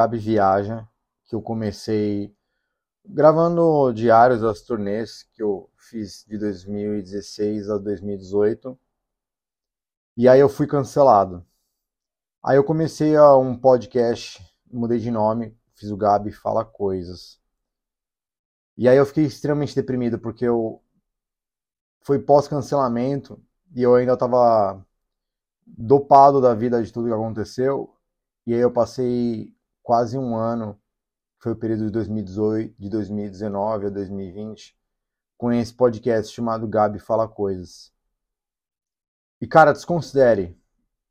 Gabi Viaja, que eu comecei gravando diários das turnês que eu fiz de 2016 a 2018. E aí eu fui cancelado. Aí eu comecei a um podcast, mudei de nome, fiz o Gabi Fala Coisas. E aí eu fiquei extremamente deprimido porque eu foi pós-cancelamento e eu ainda estava dopado da vida de tudo que aconteceu. E aí eu passei quase um ano, foi o período de 2018, de 2019 a 2020, com esse podcast chamado Gabi Fala Coisas. E cara, desconsidere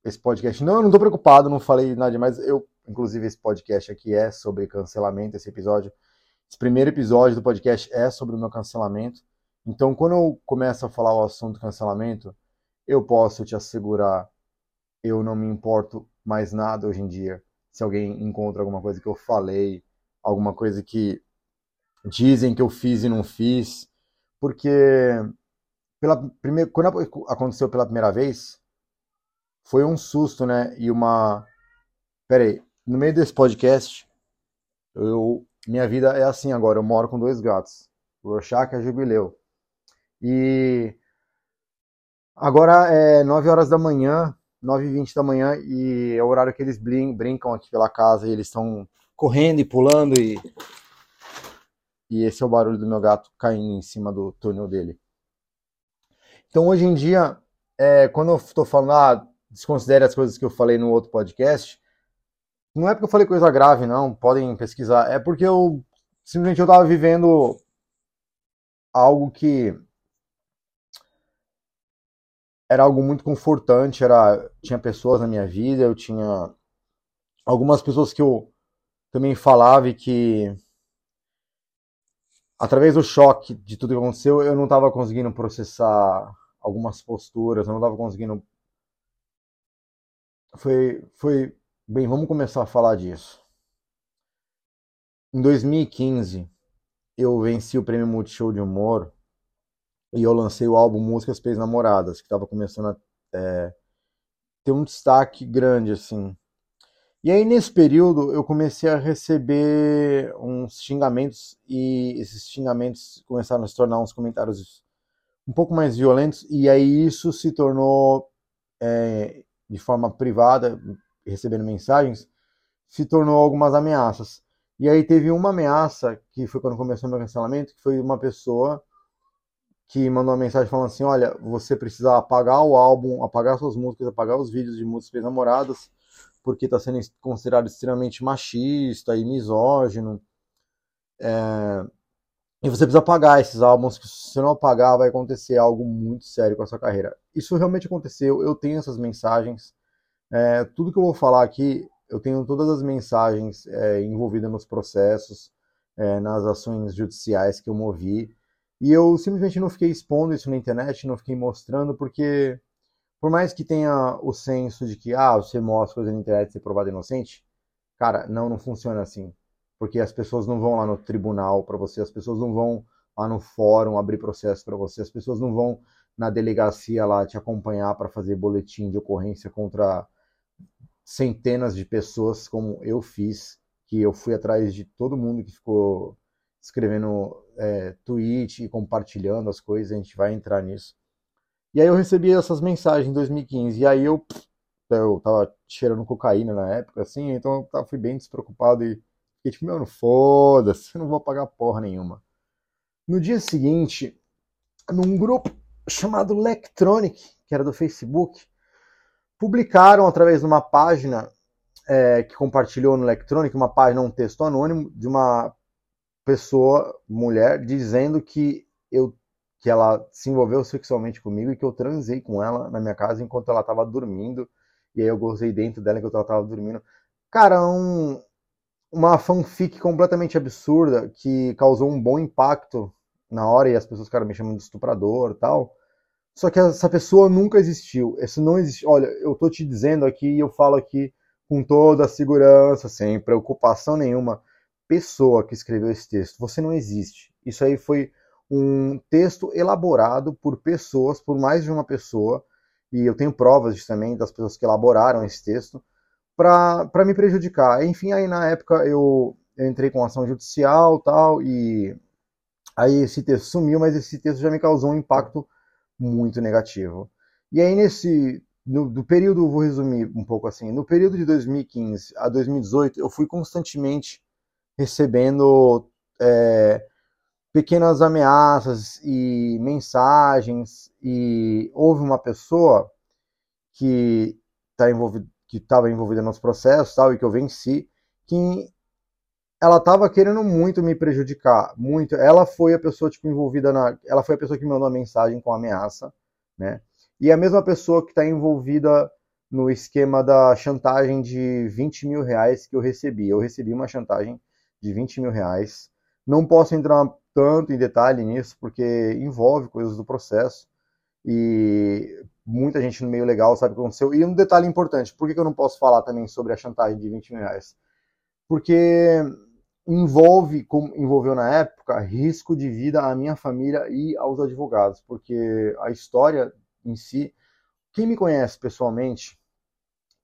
esse podcast. Não, eu não tô preocupado, não falei nada demais. Eu, inclusive, esse podcast aqui é sobre cancelamento, esse episódio. Esse primeiro episódio do podcast é sobre o meu cancelamento. Então, quando eu começo a falar o assunto cancelamento, eu posso te assegurar, eu não me importo mais nada hoje em dia. Se alguém encontra alguma coisa que eu falei, alguma coisa que dizem que eu fiz e não fiz, porque pela primeira, quando aconteceu pela primeira vez, foi um susto, né? E uma. Peraí, no meio desse podcast, eu, minha vida é assim agora. Eu moro com dois gatos, o Rorschach e a Jubileu. E agora é 9 horas da manhã, 9 e 20 da manhã, e é o horário que eles brincam aqui pela casa e eles estão correndo e pulando e. E esse é o barulho do meu gato caindo em cima do túnel dele. Então hoje em dia, é, quando eu estou falando, ah, desconsidere as coisas que eu falei no outro podcast, não é porque eu falei coisa grave, não, podem pesquisar, é porque eu simplesmente eu estava vivendo algo que era algo muito confortante, era tinha pessoas na minha vida, eu tinha algumas pessoas que eu também falava e que através do choque de tudo que aconteceu, eu não estava conseguindo processar algumas posturas, eu não estava conseguindo foi, foi. Bem, vamos começar a falar disso. Em 2015, eu venci o prêmio Multishow de Humor e eu lancei o álbum Músicas Pés Namoradas, que estava começando a é, ter um destaque grande, assim. E aí, nesse período, eu comecei a receber uns xingamentos, e esses xingamentos começaram a se tornar uns comentários um pouco mais violentos, e aí isso se tornou é, de forma privada, recebendo mensagens, se tornou algumas ameaças. E aí teve uma ameaça, que foi quando começou o meu cancelamento, que foi uma pessoa que mandou uma mensagem falando assim, olha, você precisa apagar o álbum, apagar suas músicas, apagar os vídeos de músicas namoradas, porque está sendo considerado extremamente machista e misógino. É... E você precisa apagar esses álbuns, que se você não apagar, vai acontecer algo muito sério com a sua carreira. Isso realmente aconteceu, eu tenho essas mensagens. É, tudo que eu vou falar aqui, eu tenho todas as mensagens é, envolvidas nos processos, é, nas ações judiciais que eu movi. E eu simplesmente não fiquei expondo isso na internet, não fiquei mostrando, porque por mais que tenha o senso de que, ah, você mostra coisa na internet e ser provado inocente, cara, não, não funciona assim. Porque as pessoas não vão lá no tribunal para você, as pessoas não vão lá no fórum abrir processo para você, as pessoas não vão na delegacia lá te acompanhar para fazer boletim de ocorrência contra centenas de pessoas, como eu fiz, que eu fui atrás de todo mundo que ficou escrevendo é, tweet e compartilhando as coisas, a gente vai entrar nisso. E aí eu recebi essas mensagens em 2015, e aí eu, eu tava cheirando cocaína na época, assim, então eu fui bem despreocupado e Fiquei tipo, meu, foda-se, não vou pagar porra nenhuma. No dia seguinte, num grupo chamado Electronic, que era do Facebook, publicaram através de uma página é, que compartilhou no Electronic, uma página, um texto anônimo de uma pessoa, mulher, dizendo que eu que ela se envolveu sexualmente comigo e que eu transei com ela na minha casa enquanto ela estava dormindo. E aí eu gozei dentro dela enquanto ela estava dormindo. Cara, um, uma fanfic completamente absurda que causou um bom impacto na hora e as pessoas ficaram me chamando de estuprador tal. Só que essa pessoa nunca existiu. Isso não existe. Olha, eu tô te dizendo aqui e eu falo aqui com toda a segurança, sem preocupação nenhuma. Pessoa que escreveu esse texto, você não existe. Isso aí foi um texto elaborado por pessoas, por mais de uma pessoa, e eu tenho provas disso também das pessoas que elaboraram esse texto para me prejudicar. Enfim, aí na época eu, eu entrei com ação judicial tal, e aí esse texto sumiu, mas esse texto já me causou um impacto muito negativo. E aí nesse no, do período, vou resumir um pouco assim, no período de 2015 a 2018, eu fui constantemente recebendo é, pequenas ameaças e mensagens, e houve uma pessoa que tá envolvida que estava envolvida nos processos tal, e que eu venci, que ela estava querendo muito me prejudicar, muito. Ela foi a pessoa tipo envolvida na, ela foi a pessoa que me mandou a mensagem com ameaça, né? E a mesma pessoa que está envolvida no esquema da chantagem de 20 mil reais que eu recebi. Eu recebi uma chantagem de 20 mil reais. Não posso entrar tanto em detalhe nisso, porque envolve coisas do processo. E muita gente no meio legal sabe o que aconteceu. E um detalhe importante, por que eu não posso falar também sobre a chantagem de 20 mil reais? Porque envolve, como envolveu na época, risco de vida à minha família e aos advogados, porque a história em si, quem me conhece pessoalmente,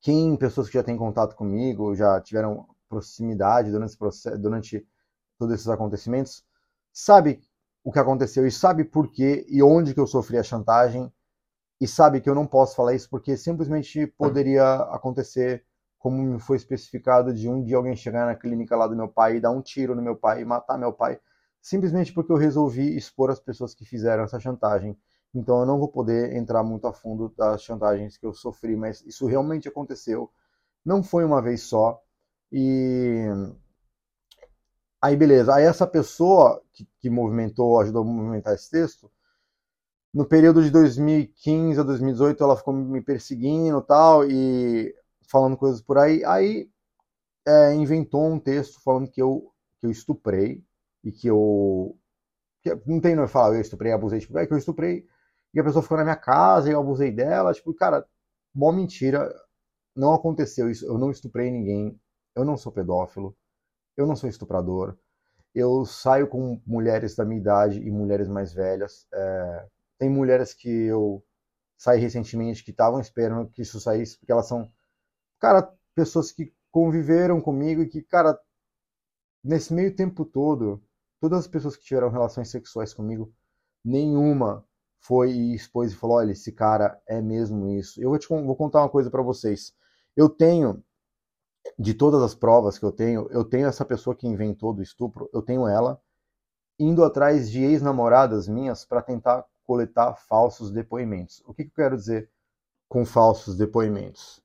quem pessoas que já têm contato comigo, já tiveram proximidade durante esse processo, durante todos esses acontecimentos, sabe o que aconteceu e sabe por quê e onde que eu sofri a chantagem e sabe que eu não posso falar isso porque simplesmente poderia acontecer como me foi especificado de um dia alguém chegar na clínica lá do meu pai e dar um tiro no meu pai e matar meu pai, simplesmente porque eu resolvi expor as pessoas que fizeram essa chantagem. Então eu não vou poder entrar muito a fundo das chantagens que eu sofri, mas isso realmente aconteceu. Não foi uma vez só. E aí beleza, aí essa pessoa que, que movimentou, ajudou a movimentar esse texto, no período de 2015 a 2018 ela ficou me perseguindo tal e falando coisas por aí. Aí é, inventou um texto falando que eu, que eu estuprei e que eu. Que, não tem não falar eu estuprei, abusei, tipo, é que eu estuprei e a pessoa ficou na minha casa e eu abusei dela. Tipo, cara, mó mentira. Não aconteceu isso. Eu não estuprei ninguém. Eu não sou pedófilo. Eu não sou estuprador. Eu saio com mulheres da minha idade e mulheres mais velhas. É, tem mulheres que eu saí recentemente que estavam esperando que isso saísse, porque elas são cara, pessoas que conviveram comigo e que, cara, nesse meio tempo todo, todas as pessoas que tiveram relações sexuais comigo, nenhuma foi e expôs e falou: olha, esse cara é mesmo isso. Eu vou, te, vou contar uma coisa para vocês. Eu tenho, de todas as provas que eu tenho, eu tenho essa pessoa que inventou do estupro, eu tenho ela indo atrás de ex-namoradas minhas para tentar coletar falsos depoimentos. O que, que eu quero dizer com falsos depoimentos?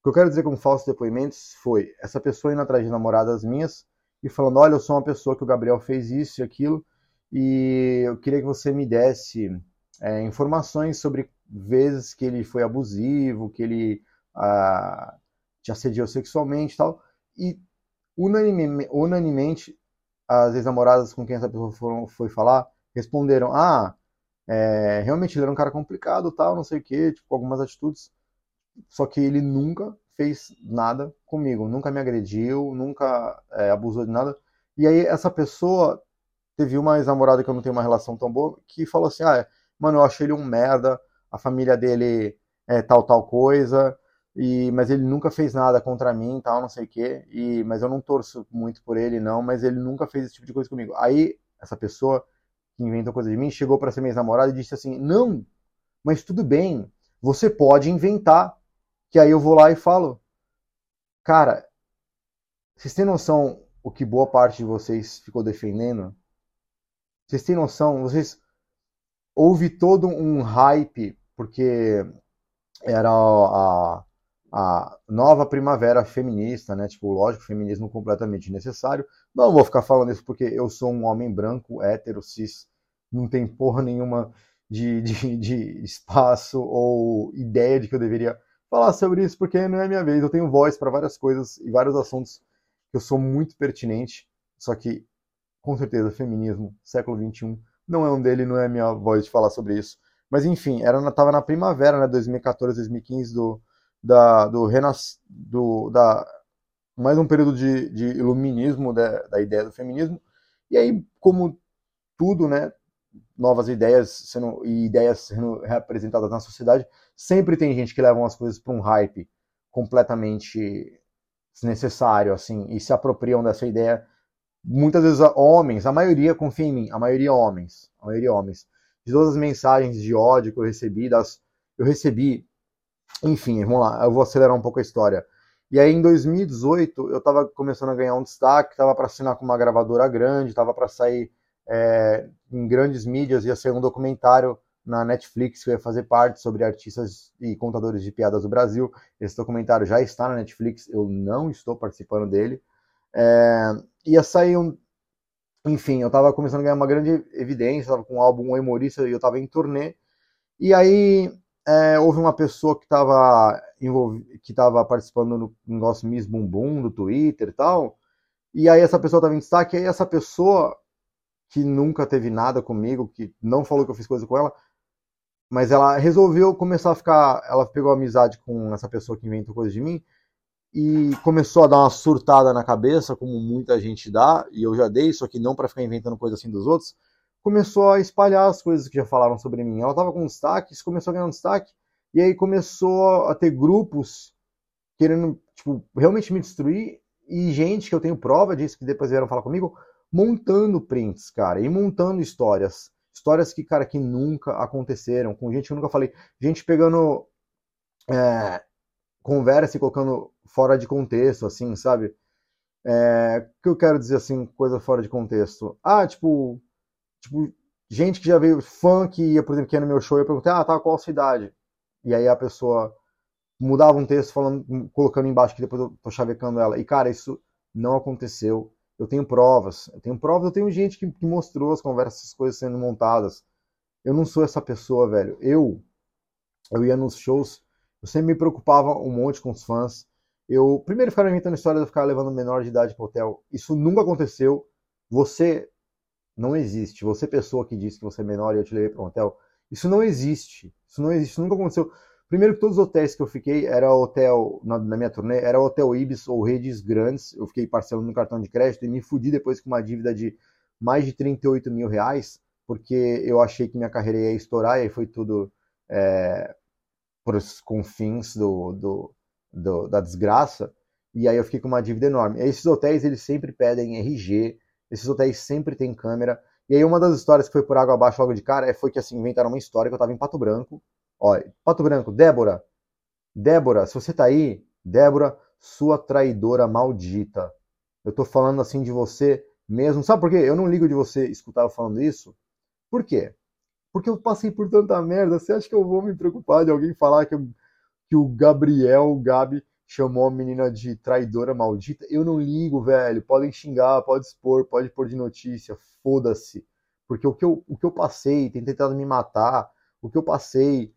O que eu quero dizer com falsos depoimentos foi essa pessoa indo atrás de namoradas minhas e falando: olha, eu sou uma pessoa que o Gabriel fez isso e aquilo, e eu queria que você me desse é, informações sobre vezes que ele foi abusivo, que ele ah, te assediou sexualmente e tal. E unanime, unanimemente, as ex-namoradas com quem essa pessoa foram, foi falar responderam: ah, é, realmente ele era um cara complicado, tal, não sei o que, tipo, algumas atitudes só que ele nunca fez nada comigo, nunca me agrediu, nunca é, abusou de nada. E aí essa pessoa teve uma ex-namorada que eu não tenho uma relação tão boa, que falou assim, ah, mano, eu achei ele um merda, a família dele é tal, tal coisa, e, mas ele nunca fez nada contra mim, tal, não sei o quê, e, mas eu não torço muito por ele, não, mas ele nunca fez esse tipo de coisa comigo. Aí, essa pessoa que inventou coisa de mim, chegou para ser minha ex-namorada e disse assim, não, mas tudo bem, você pode inventar, que aí eu vou lá e falo, cara, vocês têm noção o que boa parte de vocês ficou defendendo? Vocês têm noção? Vocês houve todo um hype porque era a, a nova primavera feminista, né? Tipo, lógico, feminismo completamente necessário. Não vou ficar falando isso porque eu sou um homem branco, hétero, cis, não tem porra nenhuma de, de, de espaço ou ideia de que eu deveria falar sobre isso porque não é minha vez. Eu tenho voz para várias coisas e vários assuntos que eu sou muito pertinente, só que com certeza feminismo, século 21, não é um dele, não é minha voz de falar sobre isso. Mas enfim, era tava na primavera, né, 2014, 2015 do da do renas do da mais um período de, de iluminismo da, da ideia do feminismo. E aí, como tudo, né, novas ideias sendo, e ideias sendo representadas na sociedade, sempre tem gente que leva as coisas para um hype completamente desnecessário, assim, e se apropriam dessa ideia. Muitas vezes homens, a maioria, confia em mim, a maioria homens, a maioria homens. De todas as mensagens de ódio que eu recebi, das, eu recebi, enfim, vamos lá, eu vou acelerar um pouco a história. E aí em 2018 eu estava começando a ganhar um destaque, estava para assinar com uma gravadora grande, estava para sair é, em grandes mídias, ia ser um documentário na Netflix que ia fazer parte sobre artistas e contadores de piadas do Brasil. Esse documentário já está na Netflix, eu não estou participando dele. É, ia sair um. Enfim, eu estava começando a ganhar uma grande evidência, estava com um álbum humorista e eu estava em turnê. E aí é, houve uma pessoa que estava que estava participando no negócio Miss Bumbum do Twitter e tal. E aí essa pessoa estava em destaque, e aí essa pessoa que nunca teve nada comigo, que não falou que eu fiz coisa com ela, mas ela resolveu começar a ficar. Ela pegou amizade com essa pessoa que inventou coisa de mim e começou a dar uma surtada na cabeça, como muita gente dá, e eu já dei, só que não para ficar inventando coisa assim dos outros. Começou a espalhar as coisas que já falaram sobre mim. Ela tava com destaque, isso começou a ganhar um destaque, e aí começou a ter grupos querendo, tipo, realmente me destruir, e gente que eu tenho prova disso, que depois vieram falar comigo, montando prints, cara, e montando histórias. Histórias que, cara, que nunca aconteceram, com gente que eu nunca falei. Gente pegando é, conversa e colocando fora de contexto, assim, sabe? É, o que eu quero dizer, assim, coisa fora de contexto? Ah, tipo, tipo gente que já veio, fã que ia, por exemplo, que ia no meu show, eu perguntei, ah, tá, qual a sua idade? E aí a pessoa mudava um texto falando, colocando embaixo que depois eu tô chavecando ela. E, cara, isso não aconteceu eu tenho provas. Eu tenho provas, eu tenho gente que, que mostrou as conversas, as coisas sendo montadas. Eu não sou essa pessoa, velho. Eu, eu ia nos shows, eu sempre me preocupava um monte com os fãs. Eu primeiro ficava inventando histórias de ficar levando menor de idade para hotel. Isso nunca aconteceu. Você não existe. Você pessoa que disse que você é menor e eu te levei para um hotel. Isso não existe. Isso não existe. Isso nunca aconteceu. Primeiro que todos os hotéis que eu fiquei era hotel, na, na, minha turnê, era hotel Ibis ou redes grandes. Eu fiquei parcelando no cartão de crédito e me fudi depois com uma dívida de mais de 38 mil reais, porque eu achei que minha carreira ia estourar e aí foi tudo é, para os confins do, do, do, da desgraça. E aí eu fiquei com uma dívida enorme. Esses hotéis, eles sempre pedem RG, esses hotéis sempre têm câmera. E aí uma das histórias que foi por água abaixo logo de cara é, foi que assim, inventaram uma história que eu estava em Pato Branco, Olha, Pato Branco, Débora. Débora, se você tá aí, Débora, sua traidora maldita. Eu tô falando assim de você mesmo. Sabe por quê? Eu não ligo de você escutar eu falando isso. Por quê? Porque eu passei por tanta merda. Você acha que eu vou me preocupar de alguém falar que, eu, que o Gabriel, o Gabi, chamou a menina de traidora maldita? Eu não ligo, velho. Podem xingar, pode expor, pode pôr de notícia. Foda-se. Porque o que, eu, o que eu passei, tem tentado me matar, o que eu passei,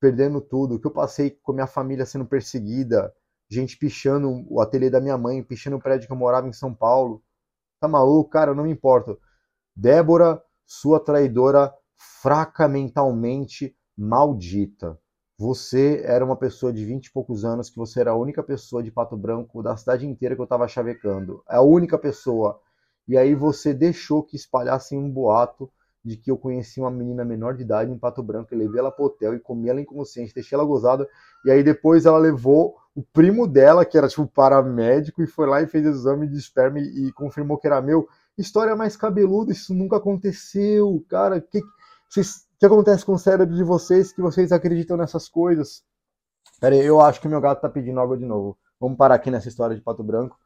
perdendo tudo, o que eu passei com a minha família sendo perseguida, gente pichando o ateliê da minha mãe, pichando o prédio que eu morava em São Paulo. Tá maluco? Cara, não me importo. Débora, sua traidora fraca mentalmente, maldita. Você era uma pessoa de vinte e poucos anos, que você era a única pessoa de Pato Branco da cidade inteira que eu tava chavecando. A única pessoa. E aí você deixou que espalhassem um boato de que eu conheci uma menina menor de idade em Pato Branco, eu levei ela pro hotel e comi ela inconsciente, deixei ela gozada, e aí depois ela levou o primo dela, que era tipo paramédico, e foi lá e fez exame de esperma e, e confirmou que era meu. História mais cabeluda, isso nunca aconteceu, cara. O que, acontece com o cérebro de vocês que vocês acreditam nessas coisas? Pera aí, eu acho que meu gato tá pedindo água de novo. Vamos parar aqui nessa história de Pato Branco.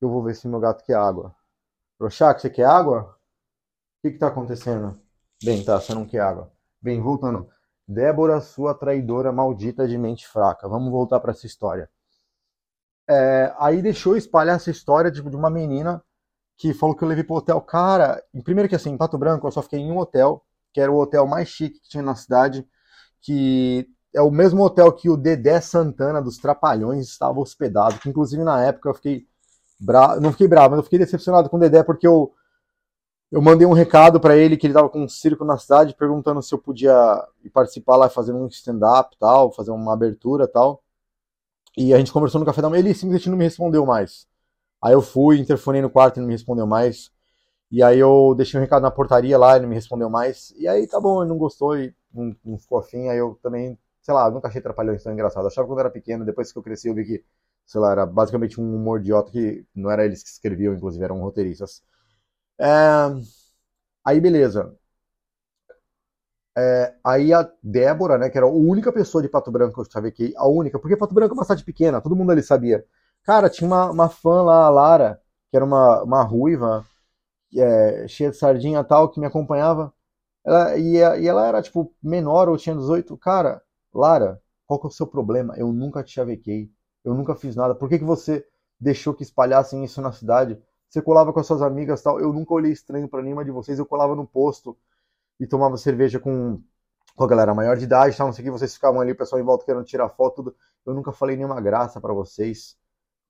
Eu vou ver se meu gato quer água. Prochac, você quer água? que que tá acontecendo? Bem, tá, você não quer água. Bem, voltando. Débora, sua traidora maldita de mente fraca. Vamos voltar para essa história. É, aí deixou espalhar essa história tipo, de uma menina que falou que eu levei pro hotel. Cara, primeiro que assim, em Pato Branco eu só fiquei em um hotel, que era o hotel mais chique que tinha na cidade, que é o mesmo hotel que o Dedé Santana dos Trapalhões estava hospedado, que inclusive na época eu fiquei bravo, não fiquei bravo, mas eu fiquei decepcionado com o Dedé porque eu eu mandei um recado para ele que ele tava com um circo na cidade, perguntando se eu podia participar lá, fazer um stand-up tal, fazer uma abertura tal. E a gente conversou no café da manhã, ele simplesmente não me respondeu mais. Aí eu fui, interfonei no quarto, ele não me respondeu mais. E aí eu deixei um recado na portaria lá, ele me respondeu mais. E aí tá bom, ele não gostou e não, não ficou afim. Aí eu também, sei lá, nunca achei trapalhões tão engraçado. Eu achava quando era pequeno, depois que eu cresci eu vi que sei lá, era basicamente um humor idiota que não era eles que escreviam, inclusive eram roteiristas. É... Aí beleza. É, aí a Débora, né, que era a única pessoa de Pato Branco que eu sabia que a única, porque Pato Branco é uma cidade pequena, todo mundo ali sabia. Cara, tinha uma, uma fã lá, a Lara, que era uma, uma ruiva, é, cheia de sardinha tal, que me acompanhava. Ela, e, e, ela era, tipo, menor ou tinha 18. Cara, Lara, qual que é o seu problema? Eu nunca te chavequei. Eu nunca fiz nada. Por que, que você deixou que espalhassem isso na cidade? Você colava com as suas amigas tal. Eu nunca olhei estranho para nenhuma de vocês. Eu colava no posto e tomava cerveja com, com a galera maior de idade, tal, não sei o que, vocês ficavam ali, o pessoal em volta querendo tirar foto, tudo. Eu nunca falei nenhuma graça para vocês.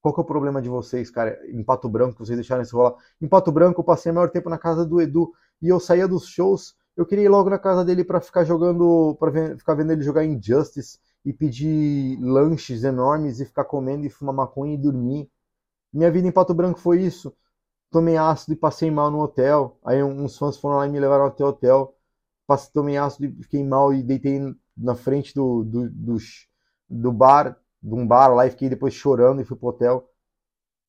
Qual que é o problema de vocês, cara? Em Pato Branco, vocês deixaram isso rolar. Em Pato Branco, eu passei o maior tempo na casa do Edu e eu saía dos shows. Eu queria ir logo na casa dele para ficar jogando, para ficar vendo ele jogar Injustice e pedir lanches enormes e ficar comendo e fumar maconha e dormir. Minha vida em Pato Branco foi isso tomei ácido e passei mal no hotel. Aí uns fãs foram lá e me levaram até o hotel. Passei, tomei ácido e fiquei mal e deitei na frente do, do, do, do bar, de um bar lá e fiquei depois chorando e fui pro hotel.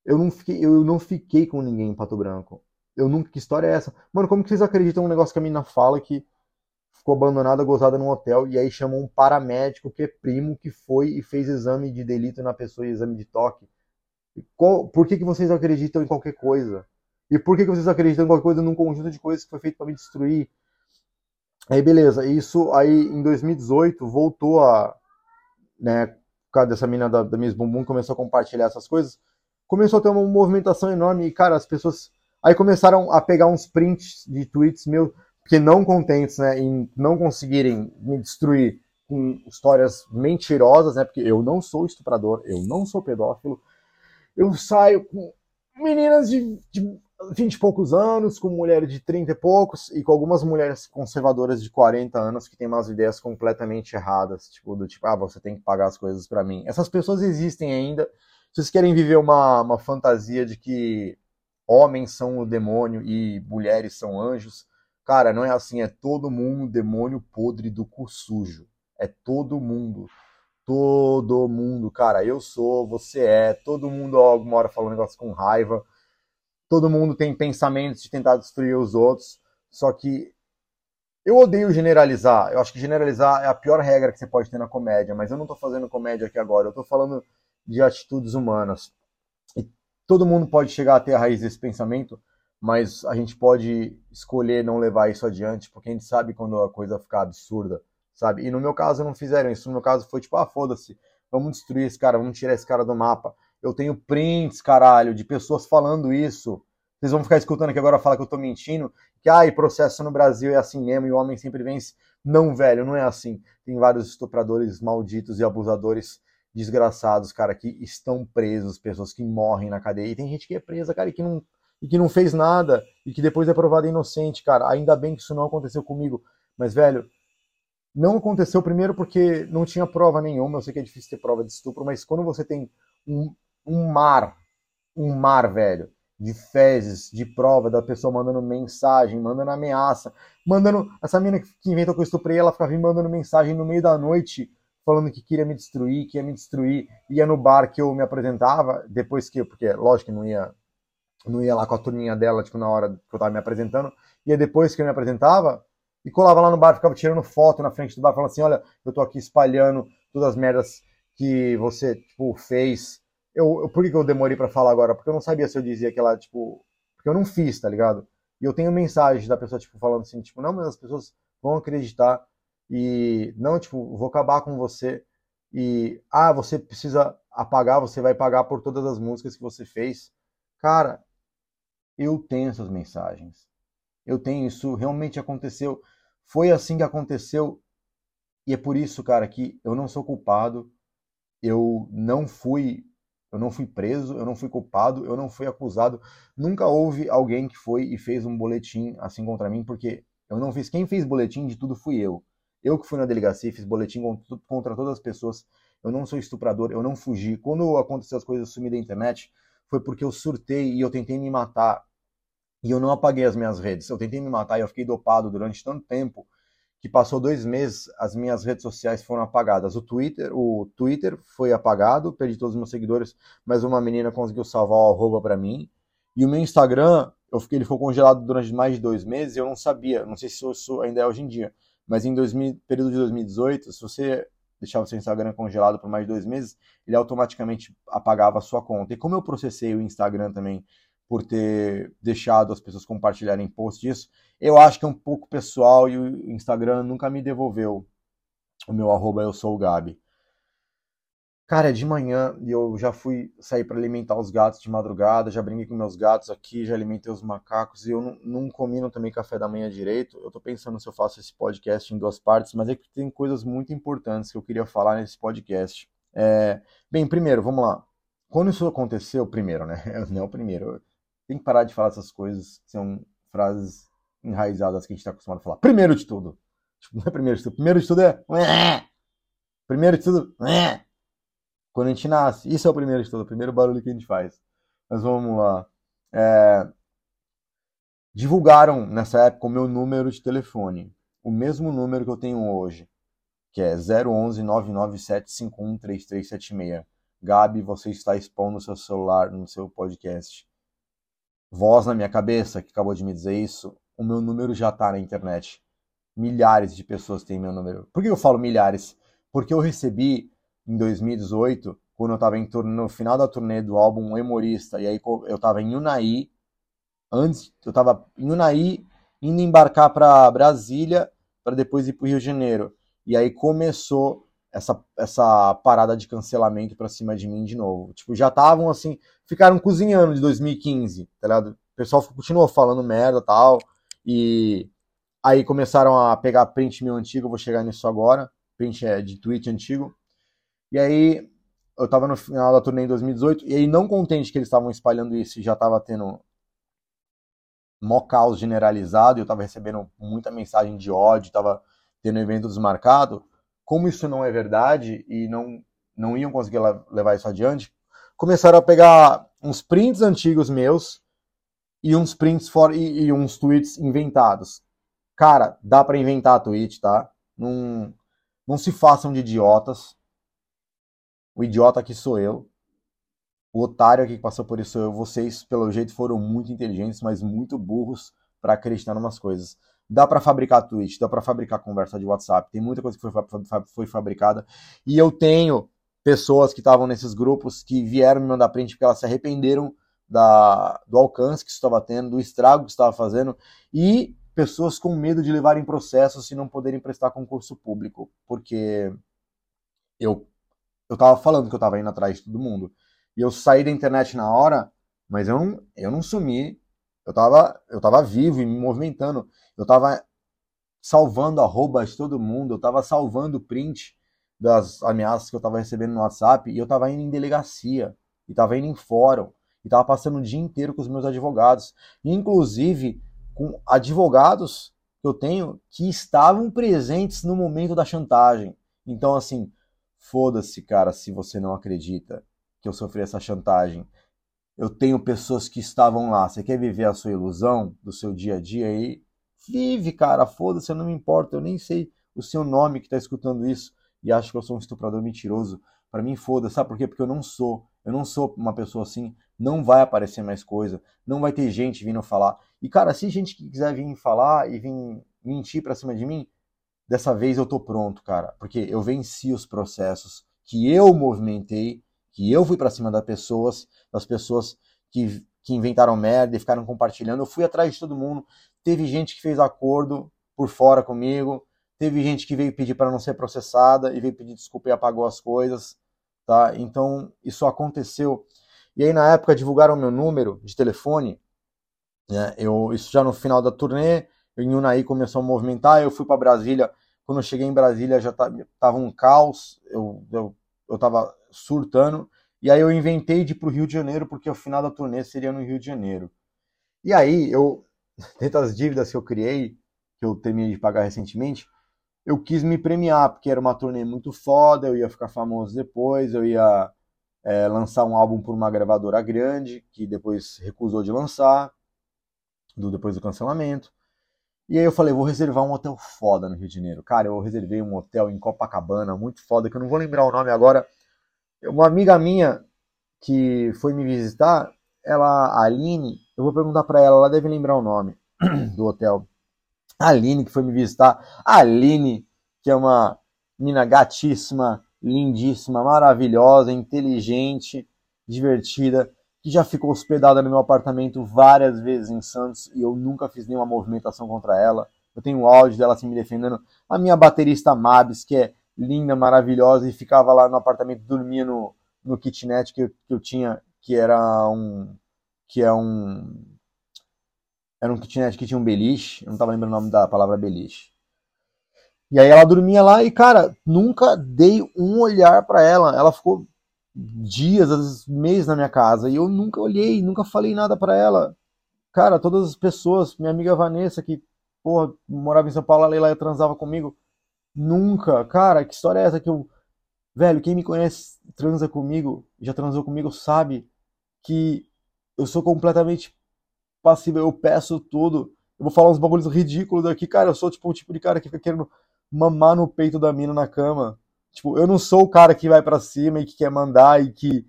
Eu não fiquei, eu não fiquei com ninguém em Pato Branco. Eu nunca, que história é essa? Mano, como que vocês acreditam num negócio que a menina fala que ficou abandonada, gozada num hotel e aí chamou um paramédico que é primo que foi e fez exame de delito na pessoa e exame de toque? Qual, por que, que vocês acreditam em qualquer coisa? E por que, que vocês acreditam em qualquer coisa num conjunto de coisas que foi feito para me destruir? Aí beleza, isso aí em 2018 voltou a, né, causa dessa mina da, da Miss Bumbum começou a compartilhar essas coisas, começou a ter uma movimentação enorme e cara, as pessoas aí começaram a pegar uns prints de tweets meus que não contentes, né, em não conseguirem me destruir com histórias mentirosas, né, porque eu não sou estuprador, eu não sou pedófilo, eu saio com meninas de, de 20 e poucos anos, com mulheres de 30 e poucos, e com algumas mulheres conservadoras de 40 anos que têm umas ideias completamente erradas, tipo, do tipo, ah, você tem que pagar as coisas para mim. Essas pessoas existem ainda. Vocês querem viver uma, uma fantasia de que homens são o demônio e mulheres são anjos, cara, não é assim, é todo mundo demônio podre do cu sujo. É todo mundo. Todo mundo, cara, eu sou, você é, todo mundo alguma hora fala um negócio com raiva todo mundo tem pensamentos de tentar destruir os outros, só que eu odeio generalizar. Eu acho que generalizar é a pior regra que você pode ter na comédia, mas eu não estou fazendo comédia aqui agora, eu estou falando de atitudes humanas. E todo mundo pode chegar até a raiz desse pensamento, mas a gente pode escolher não levar isso adiante, porque a gente sabe quando a coisa ficar absurda, sabe? E no meu caso não fizeram isso, no meu caso foi tipo, ah, foda-se, vamos destruir esse cara, vamos tirar esse cara do mapa. Eu tenho prints, caralho, de pessoas falando isso. Vocês vão ficar escutando aqui agora falar que eu tô mentindo, que ai, processo no Brasil é assim mesmo e o homem sempre vence. Não, velho, não é assim. Tem vários estupradores malditos e abusadores desgraçados, cara, que estão presos, pessoas que morrem na cadeia. E tem gente que é presa, cara, e que não, e que não fez nada e que depois é provado inocente, cara. Ainda bem que isso não aconteceu comigo. Mas, velho, não aconteceu primeiro porque não tinha prova nenhuma. Eu sei que é difícil ter prova de estupro, mas quando você tem um, um mar, um mar, velho, de fezes, de prova da pessoa mandando mensagem, mandando ameaça, mandando. Essa menina que inventou que eu estuprei, ela ficava me mandando mensagem no meio da noite, falando que queria me destruir, que ia me destruir. Ia no bar que eu me apresentava, depois que. Porque, lógico que não ia. Não ia lá com a turminha dela, tipo, na hora que eu tava me apresentando. Ia depois que eu me apresentava, e colava lá no bar, ficava tirando foto na frente do bar, falando assim: olha, eu tô aqui espalhando todas as merdas que você, tipo, fez eu, eu, por que, eu demorei para falar agora? Porque eu não sabia se eu dizia que ela, tipo. Porque eu não fiz, tá ligado? E eu tenho mensagem da pessoa, tipo, falando assim, tipo, não, mas as pessoas vão acreditar. E não, tipo, vou acabar com você. E, ah, você precisa apagar, você vai pagar por todas as músicas que você fez. Cara, eu tenho essas mensagens. Eu tenho, isso realmente aconteceu. Foi assim que aconteceu. E é por isso, cara, que eu não sou culpado. Eu não fui eu não fui preso, eu não fui culpado, eu não fui acusado. Nunca houve alguém que foi e fez um boletim assim contra mim, porque eu não fiz. Quem fez boletim de tudo fui eu. Eu que fui na delegacia, fiz boletim contra todas as pessoas. Eu não sou estuprador, eu não fugi. Quando aconteceu as coisas sumir da internet, foi porque eu surtei e eu tentei me matar. E eu não apaguei as minhas redes. Eu tentei me matar e eu fiquei dopado durante tanto tempo que passou dois meses, as minhas redes sociais foram apagadas. O Twitter, o Twitter foi apagado, perdi todos os meus seguidores, mas uma menina conseguiu salvar o arroba para mim. E o meu Instagram, eu fiquei, ele ficou congelado durante mais de dois meses eu não sabia, não sei se isso ainda é hoje em dia, mas em 2000, período de 2018, se você deixava seu Instagram congelado por mais de dois meses, ele automaticamente apagava a sua conta. E como eu processei o Instagram também por ter deixado as pessoas compartilharem posts disso, eu acho que é um pouco pessoal e o Instagram nunca me devolveu o meu arroba eu sou o Gabi. Cara, é de manhã e eu já fui sair para alimentar os gatos de madrugada, já brinquei com meus gatos aqui, já alimentei os macacos e eu não, não comi não também café da manhã direito. Eu tô pensando se eu faço esse podcast em duas partes, mas é que tem coisas muito importantes que eu queria falar nesse podcast. É... Bem, primeiro, vamos lá. Quando isso aconteceu, primeiro, né? Não é o primeiro. Tem que parar de falar essas coisas, que são frases enraizadas que a gente está acostumado a falar. Primeiro de tudo. Tipo, não é primeiro de tudo. Primeiro de tudo é. Primeiro de tudo. Quando a gente nasce. Isso é o primeiro de tudo. O primeiro barulho que a gente faz. Mas vamos lá. É... Divulgaram nessa época o meu número de telefone. O mesmo número que eu tenho hoje. Que é 011 99751 3376. Gabi, você está expondo o seu celular no seu podcast. Voz na minha cabeça, que acabou de me dizer isso, o meu número já está na internet. Milhares de pessoas têm meu número. Por que eu falo milhares? Porque eu recebi em 2018, quando eu estava no final da turnê do álbum Emorista, e aí eu estava em Unai, antes eu estava em Unai, indo embarcar para Brasília, para depois ir para o Rio de Janeiro. E aí começou essa, essa parada de cancelamento para cima de mim de novo. Tipo, já estavam assim, ficaram cozinhando de 2015, tá ligado? O pessoal continuou falando merda tal. E aí começaram a pegar print meu antigo, vou chegar nisso agora. Print é de tweet antigo. E aí eu tava no final da turnê em 2018, e aí não contente que eles estavam espalhando isso e já tava tendo mó caos generalizado, eu tava recebendo muita mensagem de ódio, tava tendo evento desmarcado. Como isso não é verdade e não, não iam conseguir levar isso adiante, começaram a pegar uns prints antigos meus e uns prints e, e uns tweets inventados. Cara, dá para inventar tweet, tá? Não, não se façam de idiotas. O idiota aqui sou eu. O otário aqui que passou por isso sou eu. Vocês, pelo jeito, foram muito inteligentes, mas muito burros para acreditar em umas coisas. Dá para fabricar tweet, dá para fabricar conversa de WhatsApp. Tem muita coisa que foi, foi fabricada. E eu tenho pessoas que estavam nesses grupos que vieram me mandar print porque elas se arrependeram da, do alcance que isso estava tendo, do estrago que estava fazendo, e pessoas com medo de levarem processos e não poderem prestar concurso público, porque eu eu tava falando que eu tava indo atrás de todo mundo. E eu saí da internet na hora, mas eu não, eu não sumi. Eu tava, eu tava vivo e me movimentando. Eu tava salvando arroba de todo mundo, eu tava salvando print das ameaças que eu tava recebendo no WhatsApp e eu tava indo em delegacia, e tava indo em fórum, e estava passando o dia inteiro com os meus advogados, inclusive com advogados que eu tenho que estavam presentes no momento da chantagem. Então, assim, foda-se, cara, se você não acredita que eu sofri essa chantagem. Eu tenho pessoas que estavam lá. Você quer viver a sua ilusão do seu dia a dia aí? Vive, cara, foda-se, eu não me importo. Eu nem sei o seu nome que está escutando isso e acha que eu sou um estuprador mentiroso. Para mim, foda, sabe por quê? Porque eu não sou. Eu não sou uma pessoa assim não vai aparecer mais coisa, não vai ter gente vindo falar. E cara, se gente quiser vir falar e vir mentir pra cima de mim, dessa vez eu tô pronto, cara, porque eu venci os processos que eu movimentei, que eu fui para cima das pessoas, das pessoas que, que inventaram merda e ficaram compartilhando. Eu fui atrás de todo mundo. Teve gente que fez acordo por fora comigo, teve gente que veio pedir para não ser processada e veio pedir desculpa e apagou as coisas, tá? Então, isso aconteceu e aí, na época, divulgaram meu número de telefone. Né? Eu, isso já no final da turnê, em Unai começou a movimentar. Eu fui para Brasília. Quando eu cheguei em Brasília, já tava um caos. Eu, eu, eu tava surtando. E aí eu inventei de ir pro Rio de Janeiro, porque o final da turnê seria no Rio de Janeiro. E aí, eu, dentro das dívidas que eu criei, que eu terminei de pagar recentemente, eu quis me premiar, porque era uma turnê muito foda, eu ia ficar famoso depois, eu ia é, lançar um álbum por uma gravadora grande, que depois recusou de lançar, do, depois do cancelamento. E aí eu falei, vou reservar um hotel foda no Rio de Janeiro. Cara, eu reservei um hotel em Copacabana, muito foda, que eu não vou lembrar o nome agora. Uma amiga minha que foi me visitar, ela, a Aline, eu vou perguntar para ela, ela deve lembrar o nome do hotel. A Aline, que foi me visitar. A Aline, que é uma mina gatíssima, lindíssima, maravilhosa, inteligente, divertida, que já ficou hospedada no meu apartamento várias vezes em Santos e eu nunca fiz nenhuma movimentação contra ela. Eu tenho um áudio dela assim me defendendo. A minha baterista Mabs, que é linda, maravilhosa, e ficava lá no apartamento, dormia no, no kitnet que eu, que eu tinha, que era um. que é um. Era um kitnet que tinha um beliche, eu não estava lembrando o nome da palavra beliche. E aí ela dormia lá e, cara, nunca dei um olhar para ela. Ela ficou dias, às vezes meses na minha casa e eu nunca olhei, nunca falei nada para ela. Cara, todas as pessoas, minha amiga Vanessa, que, porra, morava em São Paulo, ela ia transava comigo. Nunca. Cara, que história é essa que eu. Velho, quem me conhece, transa comigo, já transou comigo, sabe que eu sou completamente passivo, eu peço tudo. Eu vou falar uns bagulhos ridículos aqui, cara. Eu sou tipo o tipo de cara que fica querendo mamar no peito da mina na cama. Tipo, eu não sou o cara que vai para cima e que quer mandar e que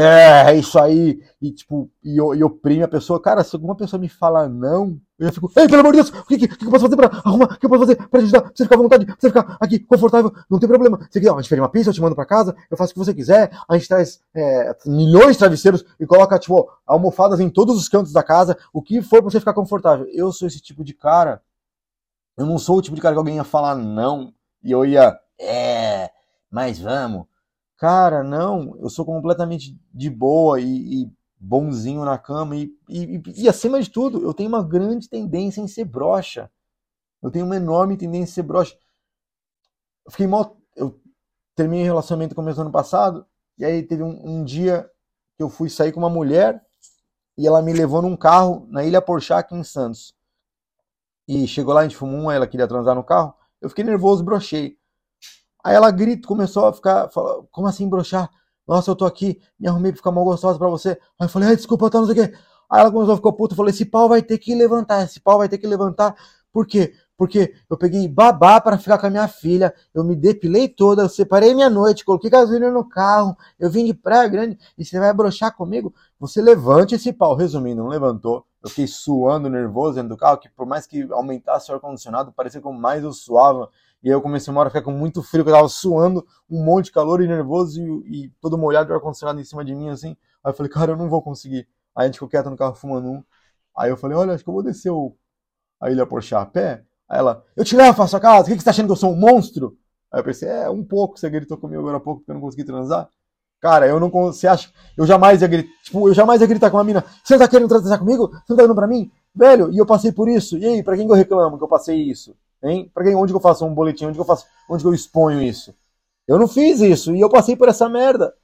é, é isso aí, e tipo, e, e oprime a pessoa. Cara, se alguma pessoa me fala não, eu fico, ei, pelo amor de Deus, o que, que, que eu posso fazer pra arrumar? O que eu posso fazer pra te ajudar? Pra você ficar à vontade, pra você ficar aqui confortável, não tem problema. Você quiser, a gente uma pizza, eu te mando pra casa, eu faço o que você quiser, a gente traz é, milhões de travesseiros e coloca, tipo, almofadas em todos os cantos da casa, o que for pra você ficar confortável. Eu sou esse tipo de cara. Eu não sou o tipo de cara que alguém ia falar não e eu ia, é, mas vamos. Cara, não, eu sou completamente de boa e, e bonzinho na cama e, e, e, acima de tudo, eu tenho uma grande tendência em ser broxa. Eu tenho uma enorme tendência em ser broxa. Eu fiquei mal. Eu terminei o relacionamento começo do ano passado, e aí teve um, um, dia que eu fui sair com uma mulher e ela me levou num carro na Ilha Porchat aqui em Santos. E chegou lá, a gente fumou ela queria transar no carro. Eu fiquei nervoso, brochei. Aí ela grita, começou a ficar, como assim brochar? Nossa, eu tô aqui, me arrumei pra ficar mal gostosa pra você. Aí eu falei, ai, desculpa, tá, não sei o quê. Aí ela começou a ficar puta, falei, esse pau vai ter que levantar, esse pau vai ter que levantar. Por quê? Porque eu peguei babá para ficar com a minha filha, eu me depilei toda, eu separei minha noite, coloquei gasolina no carro, eu vim de Praia Grande e você vai brochar comigo? Você levante esse pau. Resumindo, não levantou. Eu fiquei suando, nervoso dentro do carro, que por mais que aumentasse o ar-condicionado, parecia como mais eu suava. E aí eu comecei uma hora a ficar com muito frio, que eu tava suando, um monte de calor e nervoso e, e todo molhado ar-condicionado em cima de mim, assim. Aí eu falei, cara, eu não vou conseguir. Aí a gente ficou quieto no carro fumando um. Aí eu falei, olha, acho que eu vou descer o, a Ilha Porchá a pé. Aí ela, eu te levo a sua casa, o que, que você tá achando que eu sou um monstro? Aí eu pensei, é, um pouco, você gritou comigo agora há pouco porque eu não consegui transar. Cara, eu não você acha, eu jamais ia gritar, tipo, eu jamais ia gritar com uma mina, você tá querendo transar comigo? Você não tá indo pra mim? Velho, e eu passei por isso, e aí, pra quem que eu reclamo que eu passei isso? Hein? Pra quem, onde que eu faço um boletim, onde que eu faço, onde que eu exponho isso? Eu não fiz isso, e eu passei por essa merda.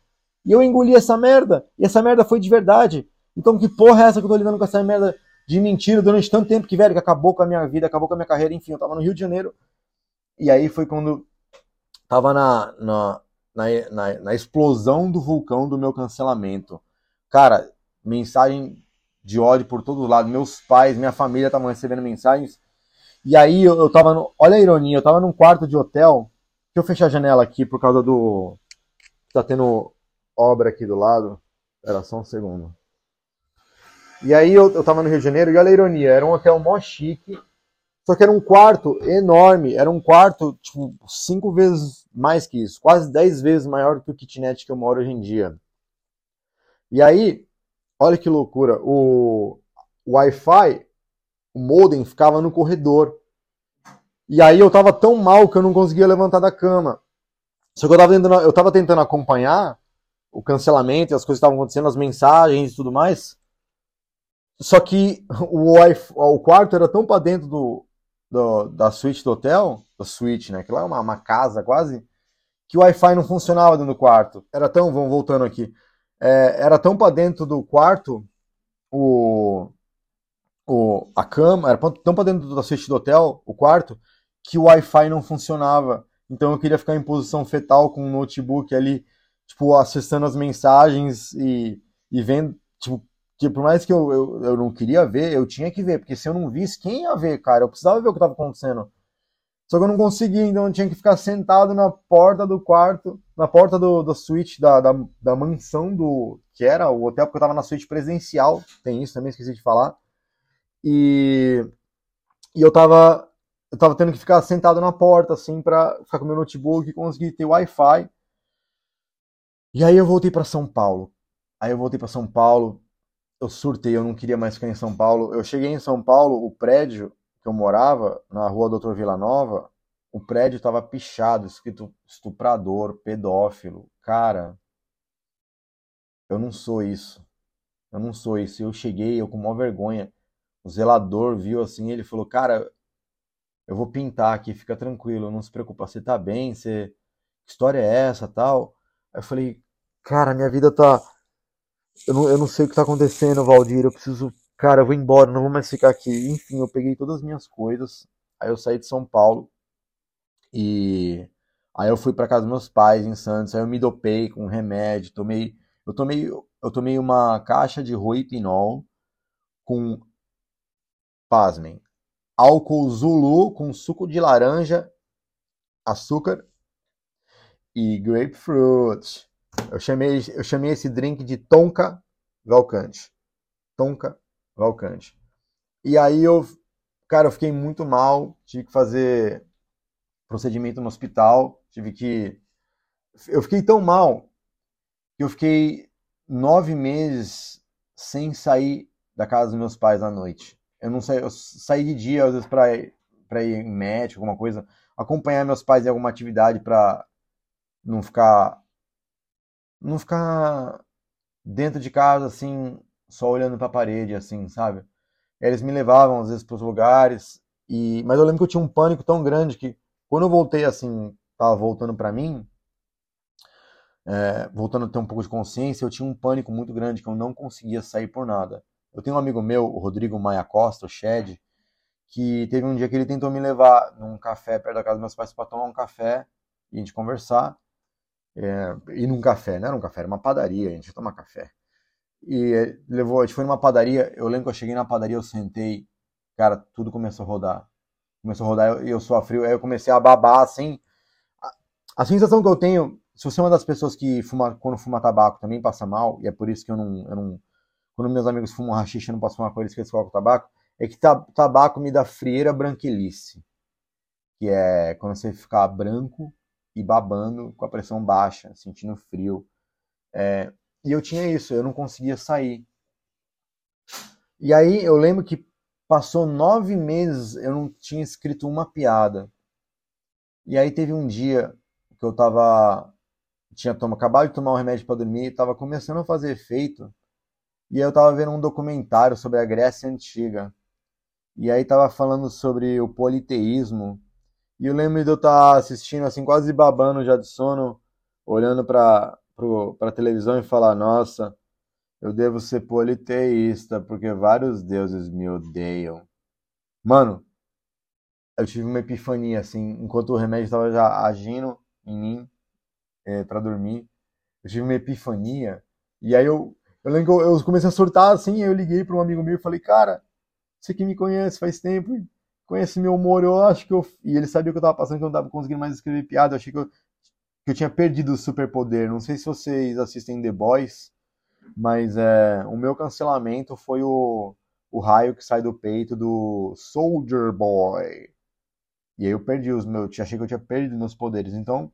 E eu engoli essa merda, e essa merda foi de verdade. Então que porra é essa que eu tô lidando com essa merda de mentira durante tanto tempo que, velho, que acabou com a minha vida, acabou com a minha carreira, enfim, eu tava no Rio de Janeiro. E aí foi quando tava na, na, na, na, na explosão do vulcão do meu cancelamento. Cara, mensagem de ódio por todo lado. Meus pais, minha família estavam recebendo mensagens. E aí eu, eu tava no. Olha a ironia, eu tava num quarto de hotel. Deixa eu fechar a janela aqui por causa do. Tá tendo obra aqui do lado. Era só um segundo. E aí eu, eu tava no Rio de Janeiro e olha a ironia, era um hotel mó chique, só que era um quarto enorme, era um quarto, tipo, cinco vezes mais que isso, quase dez vezes maior que o kitnet que eu moro hoje em dia. E aí, olha que loucura, o Wi-Fi, o modem ficava no corredor. E aí eu tava tão mal que eu não conseguia levantar da cama. Só que eu tava tentando, eu tava tentando acompanhar o cancelamento, as coisas estavam acontecendo, as mensagens e tudo mais. Só que o, o quarto era tão para dentro do, do, da suíte do hotel, da suíte, né? Que lá é uma, uma casa quase, que o Wi-Fi não funcionava dentro do quarto. Era tão, vamos voltando aqui, é, era tão para dentro do quarto o, o, a cama, era tão para dentro da suíte do hotel, o quarto, que o Wi-Fi não funcionava. Então eu queria ficar em posição fetal com o notebook ali, tipo, acessando as mensagens e, e vendo, tipo, que por mais que eu, eu, eu não queria ver, eu tinha que ver, porque se eu não visse, quem ia ver, cara? Eu precisava ver o que estava acontecendo. Só que eu não conseguia, então eu tinha que ficar sentado na porta do quarto, na porta do, do suíte da, da, da mansão do. que era o hotel, porque eu tava na suíte presidencial, tem isso também, esqueci de falar. E, e eu tava. Eu tava tendo que ficar sentado na porta, assim, pra ficar com meu notebook e conseguir ter Wi-Fi. E aí eu voltei para São Paulo. Aí eu voltei para São Paulo, eu surtei, eu não queria mais ficar em São Paulo. Eu cheguei em São Paulo, o prédio que eu morava, na rua Doutor Vila Nova, o prédio estava pichado, escrito estuprador, pedófilo. Cara, eu não sou isso. Eu não sou isso. Eu cheguei, eu com maior vergonha. O zelador viu assim, ele falou: Cara, eu vou pintar aqui, fica tranquilo, não se preocupa, você tá bem, você. Que história é essa tal? Aí eu falei: Cara, minha vida tá eu não, eu não sei o que tá acontecendo, Valdir. Eu preciso. Cara, eu vou embora, não vou mais ficar aqui. Enfim, eu peguei todas as minhas coisas. Aí eu saí de São Paulo. E. Aí eu fui para casa dos meus pais em Santos. Aí eu me dopei com remédio. Tomei. Eu tomei, eu tomei uma caixa de roipinol com. Pasmem. Álcool Zulu com suco de laranja, açúcar e grapefruit. Eu chamei, eu chamei esse drink de Tonka Valcante. Tonka Valcante. E aí eu, cara, eu fiquei muito mal, tive que fazer procedimento no hospital, tive que. Eu fiquei tão mal que eu fiquei nove meses sem sair da casa dos meus pais à noite. Eu não saí, eu saí de dia, às vezes, para pra ir em médico, alguma coisa, acompanhar meus pais em alguma atividade para não ficar não ficar dentro de casa assim, só olhando para a parede assim, sabe? Eles me levavam às vezes para os lugares e mas eu lembro que eu tinha um pânico tão grande que quando eu voltei assim, tava voltando para mim, é, voltando a ter um pouco de consciência, eu tinha um pânico muito grande que eu não conseguia sair por nada. Eu tenho um amigo meu, o Rodrigo Maia Costa, o Shed, que teve um dia que ele tentou me levar num café perto da casa dos meus pais para tomar um café e a gente conversar é, ir num café, não era um café, era uma padaria, a gente ia tomar café. E levou, a gente foi numa padaria, eu lembro que eu cheguei na padaria, eu sentei, cara, tudo começou a rodar. Começou a rodar e eu, eu sou frio, aí eu comecei a babar, assim. A, a, sensação que eu tenho, se você é uma das pessoas que fuma, quando fuma tabaco também passa mal, e é por isso que eu não, eu não quando meus amigos fumam rachixa, não posso fumar com eles que eles colocam tabaco, é que tabaco me dá frieira branquilice, que é quando você ficar branco e babando com a pressão baixa, sentindo frio. É, e eu tinha isso, eu não conseguia sair. E aí eu lembro que passou nove meses, eu não tinha escrito uma piada. E aí teve um dia que eu tava. Tinha tomado, acabado de tomar um remédio para dormir, tava começando a fazer efeito. E eu tava vendo um documentário sobre a Grécia Antiga. E aí tava falando sobre o politeísmo e eu lembro de eu estar tá assistindo, assim, quase babando já de sono, olhando para a televisão e falar: Nossa, eu devo ser politeísta, porque vários deuses me odeiam. Mano, eu tive uma epifania, assim, enquanto o remédio estava já agindo em mim é, para dormir. Eu tive uma epifania. E aí eu, eu lembro que eu, eu comecei a surtar assim. eu liguei para um amigo meu e falei: Cara, você que me conhece faz tempo conhece meu humor, eu acho que eu. E ele sabia que eu tava passando, que eu não tava conseguindo mais escrever piada. Eu achei que eu, que eu tinha perdido o superpoder. Não sei se vocês assistem The Boys, mas é, o meu cancelamento foi o, o raio que sai do peito do Soldier Boy. E aí eu perdi os meus. Achei que eu tinha perdido meus poderes. Então,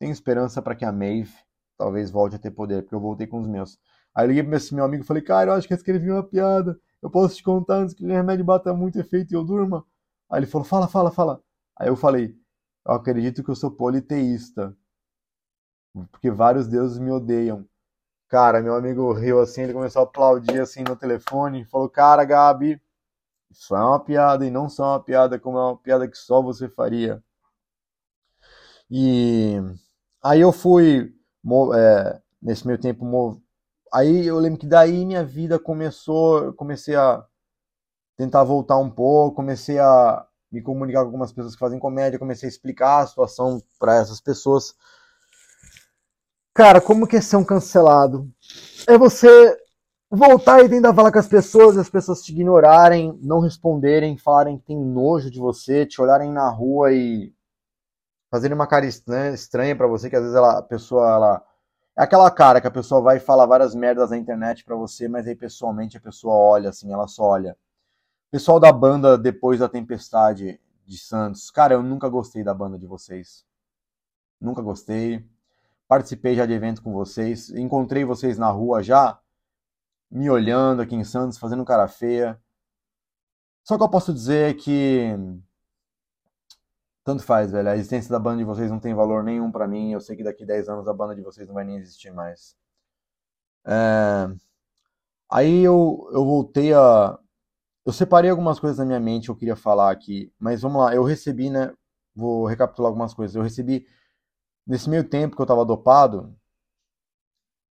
tenho esperança para que a Maeve talvez volte a ter poder, porque eu voltei com os meus. Aí eu liguei pro meu amigo e falei, cara, eu acho que eu escrevi uma piada. Eu posso te contar antes que o remédio bata muito efeito e eu durma? Aí ele falou: fala, fala, fala. Aí eu falei: eu acredito que eu sou politeísta. Porque vários deuses me odeiam. Cara, meu amigo riu assim, ele começou a aplaudir assim no telefone. Falou: Cara, Gabi, isso é uma piada e não só uma piada, como é uma piada que só você faria. E aí eu fui, é, nesse meio tempo, aí eu lembro que daí minha vida começou, comecei a tentar voltar um pouco, comecei a me comunicar com algumas pessoas que fazem comédia, comecei a explicar a situação para essas pessoas. Cara, como que é ser um cancelado? É você voltar e tentar falar com as pessoas, as pessoas te ignorarem, não responderem, falarem que tem nojo de você, te olharem na rua e fazerem uma cara estranha, estranha para você, que às vezes ela, a pessoa, ela... É aquela cara que a pessoa vai falar várias merdas na internet para você, mas aí pessoalmente a pessoa olha assim, ela só olha. Pessoal da banda Depois da Tempestade de Santos, cara, eu nunca gostei da banda de vocês. Nunca gostei. Participei já de evento com vocês, encontrei vocês na rua já, me olhando aqui em Santos, fazendo cara feia. Só que eu posso dizer que tanto faz, velho. A existência da banda de vocês não tem valor nenhum para mim. Eu sei que daqui 10 anos a banda de vocês não vai nem existir mais. É... Aí eu, eu voltei a. Eu separei algumas coisas na minha mente que eu queria falar aqui. Mas vamos lá, eu recebi, né? Vou recapitular algumas coisas. Eu recebi. Nesse meio tempo que eu tava dopado,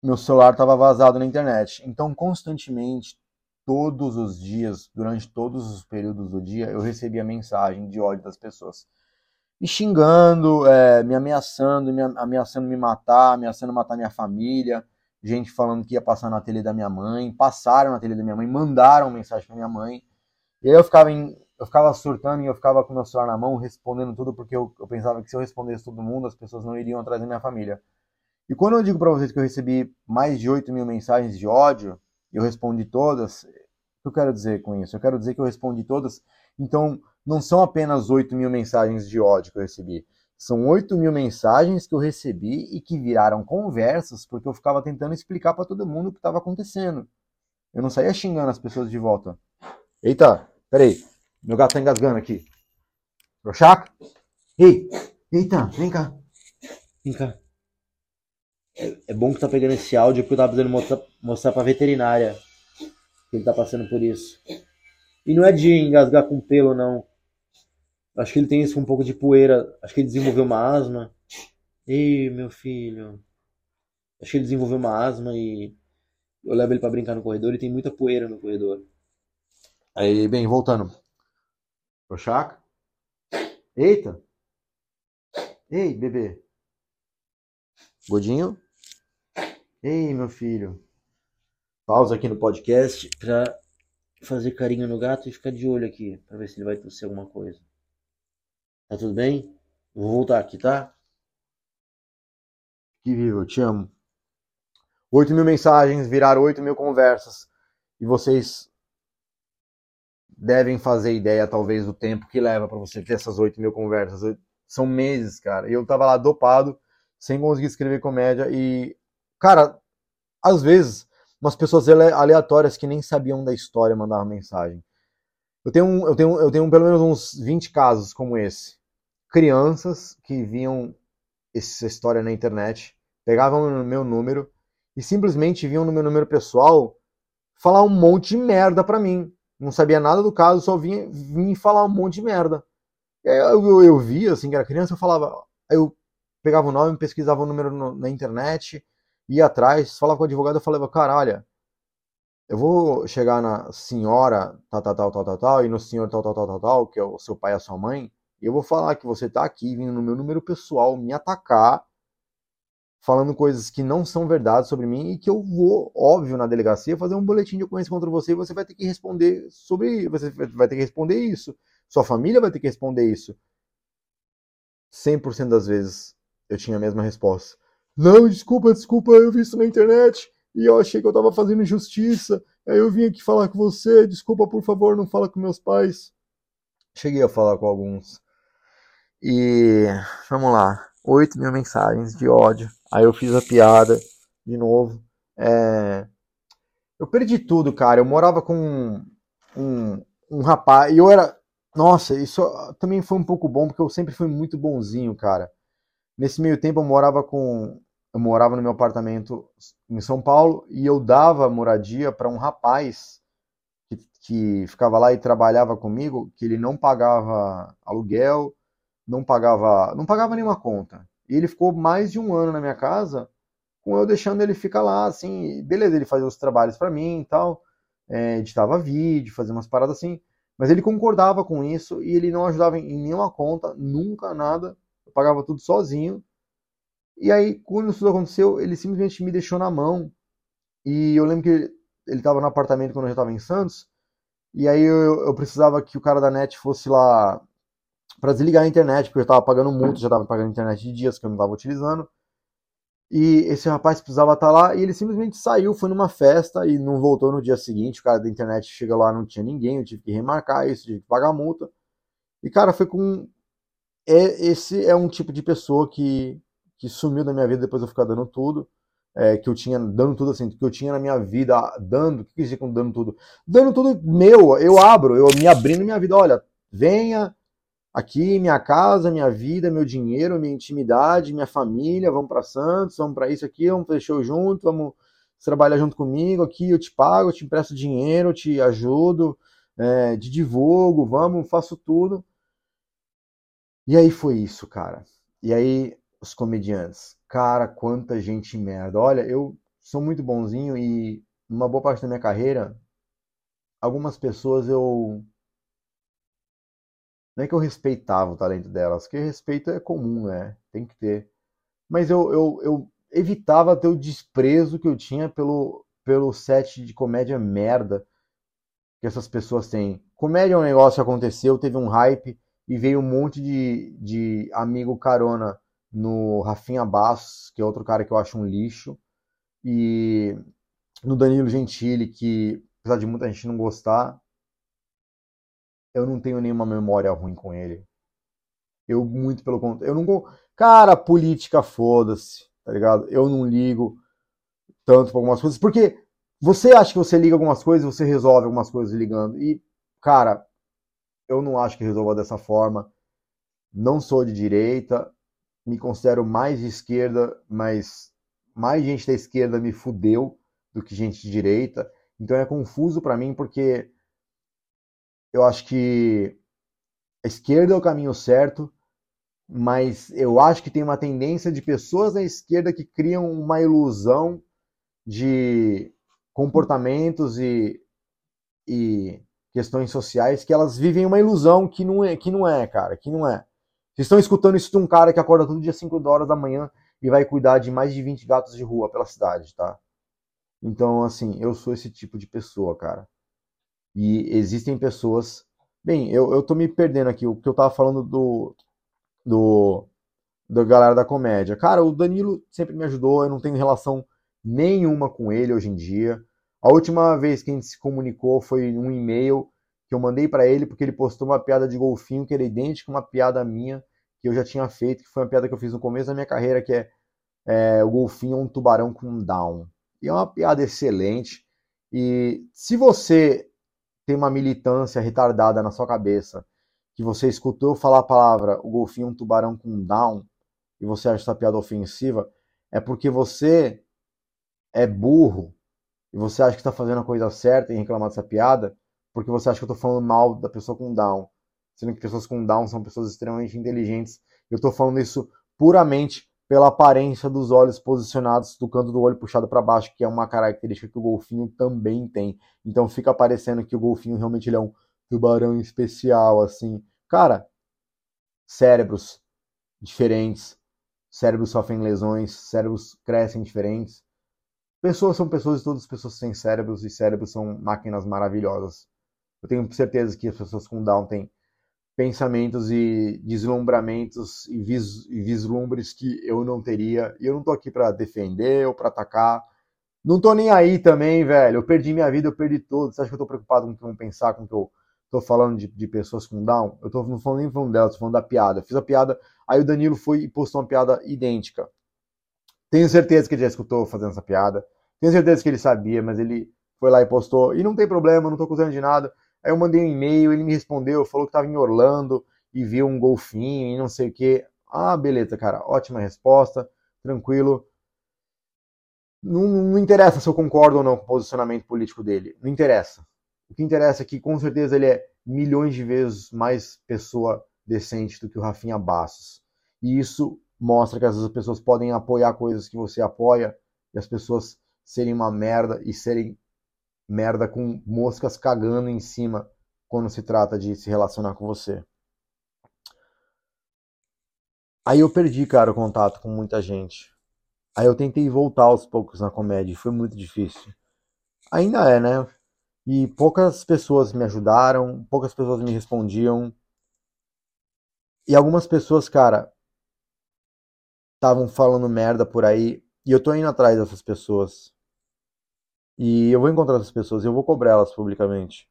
meu celular estava vazado na internet. Então, constantemente, todos os dias, durante todos os períodos do dia, eu recebia mensagem de ódio das pessoas. Me xingando, é, me ameaçando, me ameaçando me matar, ameaçando matar minha família, gente falando que ia passar na tele da minha mãe, passaram na tele da minha mãe, mandaram mensagem para minha mãe. E aí eu ficava, em, eu ficava surtando e eu ficava com meu celular na mão, respondendo tudo, porque eu, eu pensava que se eu respondesse todo mundo, as pessoas não iriam atrás da minha família. E quando eu digo para vocês que eu recebi mais de 8 mil mensagens de ódio, eu respondi todas, o que eu quero dizer com isso? Eu quero dizer que eu respondi todas, então não são apenas 8 mil mensagens de ódio que eu recebi, são 8 mil mensagens que eu recebi e que viraram conversas porque eu ficava tentando explicar para todo mundo o que estava acontecendo. Eu não saía xingando as pessoas de volta. Eita, peraí, meu gato tá engasgando aqui. Prochac? Ei, eita, vem cá. Vem cá. É, é, bom que tá pegando esse áudio porque eu tava precisando mostrar, mostrar pra veterinária que ele tá passando por isso. E não é de engasgar com pelo, não. Acho que ele tem isso um pouco de poeira. Acho que ele desenvolveu uma asma. Ei, meu filho. Acho que ele desenvolveu uma asma e eu levo ele para brincar no corredor e tem muita poeira no corredor. Aí, bem, voltando. Prochac. Eita. Ei, bebê. Godinho. Ei, meu filho. Pausa aqui no podcast pra fazer carinho no gato e ficar de olho aqui pra ver se ele vai tossir alguma coisa. Tá tudo bem? Vou voltar aqui, tá? Que vivo, eu te amo. 8 mil mensagens viraram 8 mil conversas. E vocês devem fazer ideia, talvez, do tempo que leva para você ter essas 8 mil conversas. São meses, cara. Eu tava lá dopado, sem conseguir escrever comédia. E Cara, às vezes, umas pessoas aleatórias que nem sabiam da história mandavam mensagem. Eu tenho, eu tenho, eu tenho pelo menos uns 20 casos como esse. Crianças que viam essa história na internet, pegavam o meu número e simplesmente vinham no meu número pessoal falar um monte de merda pra mim. Não sabia nada do caso, só vinha, vinha falar um monte de merda. Eu, eu, eu via, assim, que era criança, eu falava. Eu pegava o nome, pesquisava o número no, na internet, ia atrás, falava com o advogado, eu falava, cara, olha, eu vou chegar na senhora tal, tal, tal, tal, tal, tal, e no senhor tal, tal, tal, tal, tal, que é o seu pai e a sua mãe, eu vou falar que você tá aqui vindo no meu número pessoal me atacar, falando coisas que não são verdade sobre mim e que eu vou, óbvio, na delegacia fazer um boletim de ocorrência contra você e você vai ter que responder sobre, você vai ter que responder isso. Sua família vai ter que responder isso. 100% das vezes eu tinha a mesma resposta. Não, desculpa, desculpa, eu vi isso na internet e eu achei que eu tava fazendo injustiça. Aí eu vim aqui falar com você, desculpa, por favor, não fala com meus pais. Cheguei a falar com alguns. E vamos lá, 8 mil mensagens de ódio. Aí eu fiz a piada de novo. É... Eu perdi tudo, cara. Eu morava com um, um, rapaz. E eu era. Nossa, isso também foi um pouco bom, porque eu sempre fui muito bonzinho, cara. Nesse meio tempo eu morava com eu morava no meu apartamento em São Paulo e eu dava moradia para um rapaz que, que, ficava lá e trabalhava comigo, que ele não pagava aluguel, não pagava, não pagava nenhuma conta. E ele ficou mais de um ano na minha casa, com eu deixando ele ficar lá, assim, beleza, ele fazia os trabalhos para mim e tal, é, editava vídeo, fazia umas paradas assim, mas ele concordava com isso e ele não ajudava em nenhuma conta, nunca nada, eu pagava tudo sozinho e aí, quando isso aconteceu, ele simplesmente me deixou na mão. E eu lembro que ele tava no apartamento quando eu já tava em Santos, e aí eu, eu precisava que o cara da net fosse lá para desligar a internet, porque eu tava pagando multa, já tava pagando internet de dias que eu não tava utilizando. E esse rapaz precisava estar tá lá e ele simplesmente saiu, foi numa festa e não voltou no dia seguinte. O cara da internet chega lá, não tinha ninguém, eu tive que remarcar isso, tive que pagar multa. E cara, foi com. É, esse é um tipo de pessoa que, que sumiu da minha vida depois eu ficar dando tudo. É, que eu tinha, dando tudo assim, que eu tinha na minha vida, dando, o que quer dizer com dando tudo? Dando tudo meu, eu abro, eu me abrindo minha vida, olha, venha, aqui, minha casa, minha vida, meu dinheiro, minha intimidade, minha família, vamos para Santos, vamos para isso aqui, vamos fazer show junto, vamos trabalhar junto comigo aqui, eu te pago, eu te empresto dinheiro, eu te ajudo, é, te divulgo, vamos, faço tudo. E aí foi isso, cara. E aí os comediantes, cara, quanta gente merda. Olha, eu sou muito bonzinho e uma boa parte da minha carreira, algumas pessoas eu não é que eu respeitava o talento delas, que respeito é comum, né? Tem que ter. Mas eu, eu, eu evitava ter o desprezo que eu tinha pelo, pelo set de comédia merda que essas pessoas têm. Comédia é um negócio que aconteceu, teve um hype e veio um monte de, de amigo carona no Rafinha Bastos, que é outro cara que eu acho um lixo, e no Danilo Gentili, que apesar de muita gente não gostar, eu não tenho nenhuma memória ruim com ele. Eu, muito pelo contrário, eu não. Cara, política, foda-se, tá ligado? Eu não ligo tanto pra algumas coisas, porque você acha que você liga algumas coisas, você resolve algumas coisas ligando. E, cara, eu não acho que resolva dessa forma. Não sou de direita, me considero mais de esquerda, mas mais gente da esquerda me fudeu do que gente de direita. Então é confuso para mim porque eu acho que a esquerda é o caminho certo, mas eu acho que tem uma tendência de pessoas da esquerda que criam uma ilusão de comportamentos e, e questões sociais que elas vivem uma ilusão que não é, que não é, cara, que não é. Vocês estão escutando isso de um cara que acorda todo dia 5 horas da manhã e vai cuidar de mais de 20 gatos de rua pela cidade, tá? Então, assim, eu sou esse tipo de pessoa, cara. E existem pessoas. Bem, eu, eu tô me perdendo aqui, o que eu tava falando do. do da galera da comédia. Cara, o Danilo sempre me ajudou, eu não tenho relação nenhuma com ele hoje em dia. A última vez que a gente se comunicou foi um e-mail que eu mandei para ele porque ele postou uma piada de golfinho que era idêntica a uma piada minha que eu já tinha feito, que foi uma piada que eu fiz no começo da minha carreira, que é, é o golfinho é um tubarão com down. E é uma piada excelente. E se você tem uma militância retardada na sua cabeça, que você escutou falar a palavra o golfinho um tubarão com down, e você acha essa piada ofensiva, é porque você é burro e você acha que está fazendo a coisa certa em reclamar dessa piada, porque você acha que eu estou falando mal da pessoa com down, sendo que pessoas com down são pessoas extremamente inteligentes. Eu estou falando isso puramente pela aparência dos olhos posicionados do canto do olho puxado para baixo, que é uma característica que o golfinho também tem. Então fica parecendo que o golfinho realmente é um tubarão especial, assim. Cara, cérebros diferentes, cérebros sofrem lesões, cérebros crescem diferentes. Pessoas são pessoas e todas as pessoas têm cérebros e cérebros são máquinas maravilhosas. Eu tenho certeza que as pessoas com Down têm pensamentos e deslumbramentos e, vis, e vislumbres que eu não teria. E eu não tô aqui para defender ou para atacar. Não tô nem aí também, velho. Eu perdi minha vida, eu perdi tudo. Você acha que eu tô preocupado com o que vão pensar, com o que eu tô falando de, de pessoas com Down? Eu tô não falando nem falando delas, tô falando da piada. Fiz a piada, aí o Danilo foi e postou uma piada idêntica. Tenho certeza que ele já escutou fazendo essa piada. Tenho certeza que ele sabia, mas ele foi lá e postou. E não tem problema, não tô acusando de nada. Aí eu mandei um e-mail, ele me respondeu, falou que estava em Orlando e viu um golfinho e não sei o que. Ah, beleza, cara, ótima resposta, tranquilo. Não, não interessa se eu concordo ou não com o posicionamento político dele, não interessa. O que interessa é que com certeza ele é milhões de vezes mais pessoa decente do que o Rafinha Bastos. E isso mostra que as pessoas podem apoiar coisas que você apoia e as pessoas serem uma merda e serem merda com moscas cagando em cima quando se trata de se relacionar com você. Aí eu perdi, cara, o contato com muita gente. Aí eu tentei voltar aos poucos na comédia, foi muito difícil. Ainda é, né? E poucas pessoas me ajudaram, poucas pessoas me respondiam. E algumas pessoas, cara, estavam falando merda por aí. E eu tô indo atrás dessas pessoas. E eu vou encontrar essas pessoas e eu vou cobrar elas publicamente.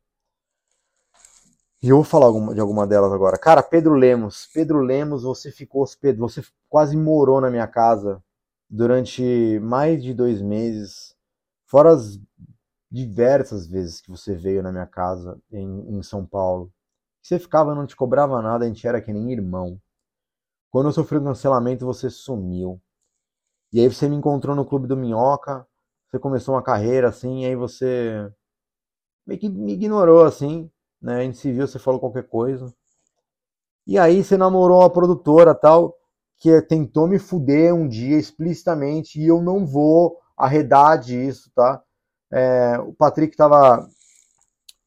E eu vou falar de alguma delas agora. Cara, Pedro Lemos. Pedro Lemos, você ficou hospedado, você quase morou na minha casa durante mais de dois meses. Fora as diversas vezes que você veio na minha casa em, em São Paulo. Você ficava, não te cobrava nada, a gente era que nem irmão. Quando eu sofri o cancelamento, você sumiu. E aí você me encontrou no Clube do Minhoca, você começou uma carreira assim, e aí você meio que me ignorou assim né? A gente se viu, você falou qualquer coisa. E aí você namorou uma produtora tal que tentou me fuder um dia explicitamente e eu não vou arredar disso, tá? É, o Patrick tava